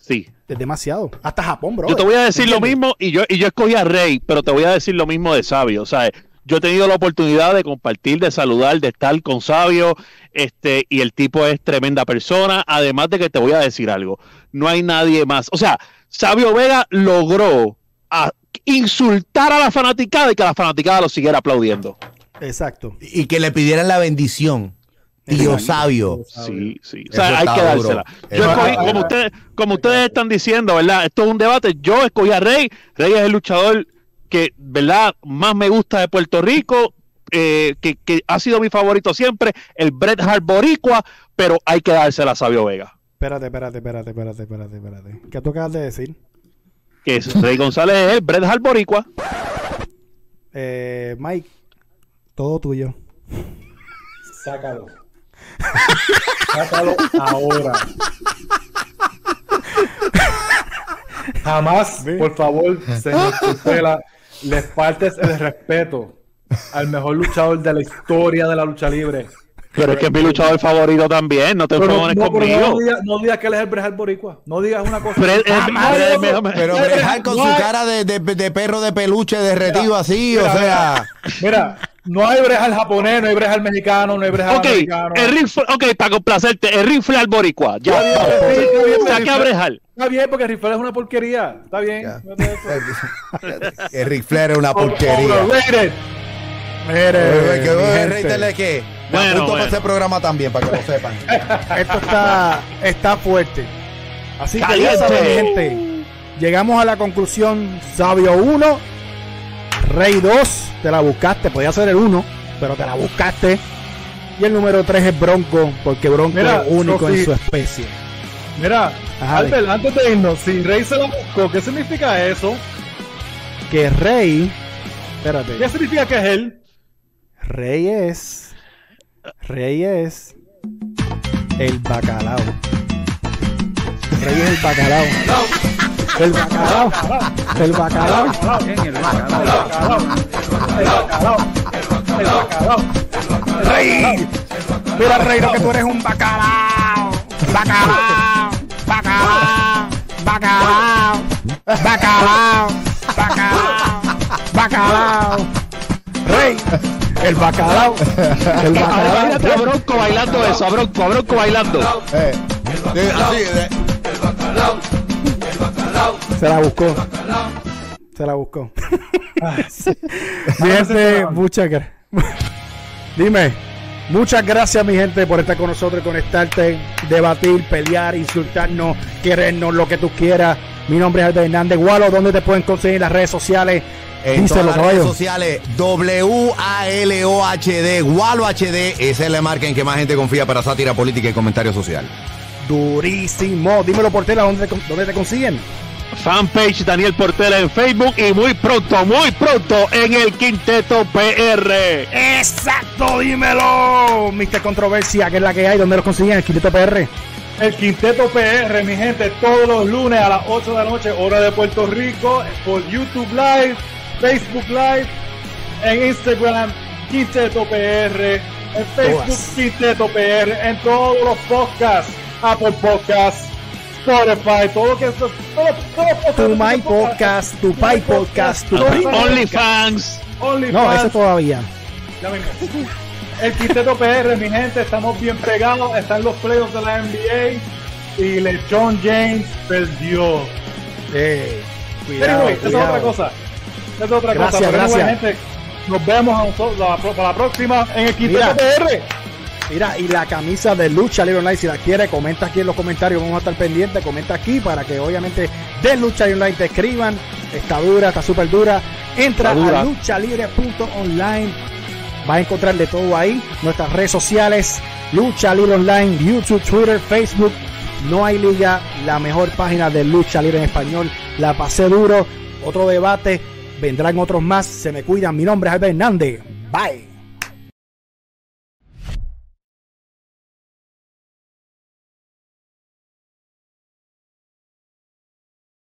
sí. es demasiado. Hasta Japón, bro. Yo te voy a decir lo mismo y yo, y yo escogí a Rey, pero te voy a decir lo mismo de Sabio. O sea, yo he tenido la oportunidad de compartir, de saludar, de estar con Sabio, este, y el tipo es tremenda persona, además de que te voy a decir algo, no hay nadie más, o sea, Sabio Vega logró insultar a la fanaticada y que la fanaticada lo siguiera aplaudiendo. Exacto. Y que le pidieran la bendición. Tío sabio. Sí, sí. O sea, hay que dársela. Yo escogí, como ustedes, como ustedes están diciendo, ¿verdad? Esto es un debate. Yo escogí a Rey. Rey es el luchador que, ¿verdad? Más me gusta de Puerto Rico. Eh, que, que, ha sido mi favorito siempre, el Bret Hart Boricua, pero hay que dársela a Sabio Vega. Espérate, espérate, espérate, espérate, espérate, espérate. ¿Qué tú acabas de decir? Que es Rey González es el Bret Hart Boricua. Eh, Mike, todo tuyo. Sácalo. Sácalo ahora. Jamás, por favor, señor Tutela, les faltes el respeto al mejor luchador de la historia de la lucha libre. Pero es que es mi luchador favorito también, no te enfoques no, conmigo. No digas, no digas que él es el Brejal Boricua, no digas una cosa. Pero, pero Brejal con su cara de, de, de, perro de peluche derretido así, o sea... Mira, no hay brejal japonés, no hay brejal mexicano, no hay brejal okay, americano. El rifle, ok, para complacerte, el rifle al boricua. Ya, saque a brejal. Está bien, porque el rifle es una porquería. Está bien. el rifle es una porquería. Mire, que que bueno, bueno. para ese programa también, para que lo sepan. Esto está, está fuerte. Así que ya saben, gente. Llegamos a la conclusión. Sabio 1, Rey 2, te la buscaste, podía ser el 1, pero te la buscaste. Y el número 3 es Bronco, porque Bronco es único en su especie. Mira, Albert, antes de irnos, si Rey se la buscó, ¿qué significa eso? Que Rey. Espérate. ¿Qué significa que es él? Rey es. Rey es. El bacalao. Rey es el bacalao. El bacalao. El bacalao. El bacalao. El bacalao. El bacalao. Rey. Mira, Rey, lo que tú eres un bacalao. Bacalao. Bacalao. Bacalao. Bacalao. Bacalao. Bacalao. Rey. El bacalao. El bacalao. A Bronco bailando eso, a Bronco, a Bronco bailando. Eh, así, el bacalao. Se la buscó. Se la buscó. mi gente, muchas gracias. Dime, muchas gracias, mi gente, por estar con nosotros, conectarte, debatir, pelear, insultarnos, querernos, lo que tú quieras. Mi nombre es Albert Hernández Gualo. ¿Dónde te pueden conseguir las redes sociales? En todas las redes sociales, W-A-L-O-H-D, Gualo HD, esa es la marca en que más gente confía para sátira política y comentario social. Durísimo. Dímelo, Portela, ¿dónde te, dónde te consiguen? Fanpage Daniel Portela en Facebook y muy pronto, muy pronto en el Quinteto PR. Exacto, dímelo. Mr. Controversia, que es la que hay, ¿dónde lo consiguen? El Quinteto PR. El Quinteto PR, mi gente, todos los lunes a las 8 de la noche, hora de Puerto Rico, por YouTube Live, Facebook Live, en Instagram, Quinteto PR, en Facebook, Quinteto PR, en todos los podcasts, Apple Podcasts, Spotify, todo lo que es. Todo, todo, tu My Podcast, tu Pi Podcast, tu OnlyFans. No, eso todavía. El Quinteto PR, mi gente, estamos bien pegados. Están los playoffs de la NBA y LeBron James perdió. Eh, cuidado, esa es otra cosa. Esa es otra gracias, cosa. gracias. gente, nos vemos a nosotros, para la próxima en el Quinteto PR. Mira, y la camisa de Lucha Libre Online, si la quiere, comenta aquí en los comentarios. Vamos a estar pendientes. Comenta aquí para que, obviamente, de Lucha Libre Online te escriban. Está dura, está súper dura. Entra a luchalibre.online. Vas a encontrar de todo ahí. Nuestras redes sociales: Lucha Libre Online, YouTube, Twitter, Facebook. No hay liga. La mejor página de Lucha Libre en español. La pasé duro. Otro debate. Vendrán otros más. Se me cuidan. Mi nombre es Albert Hernández. Bye.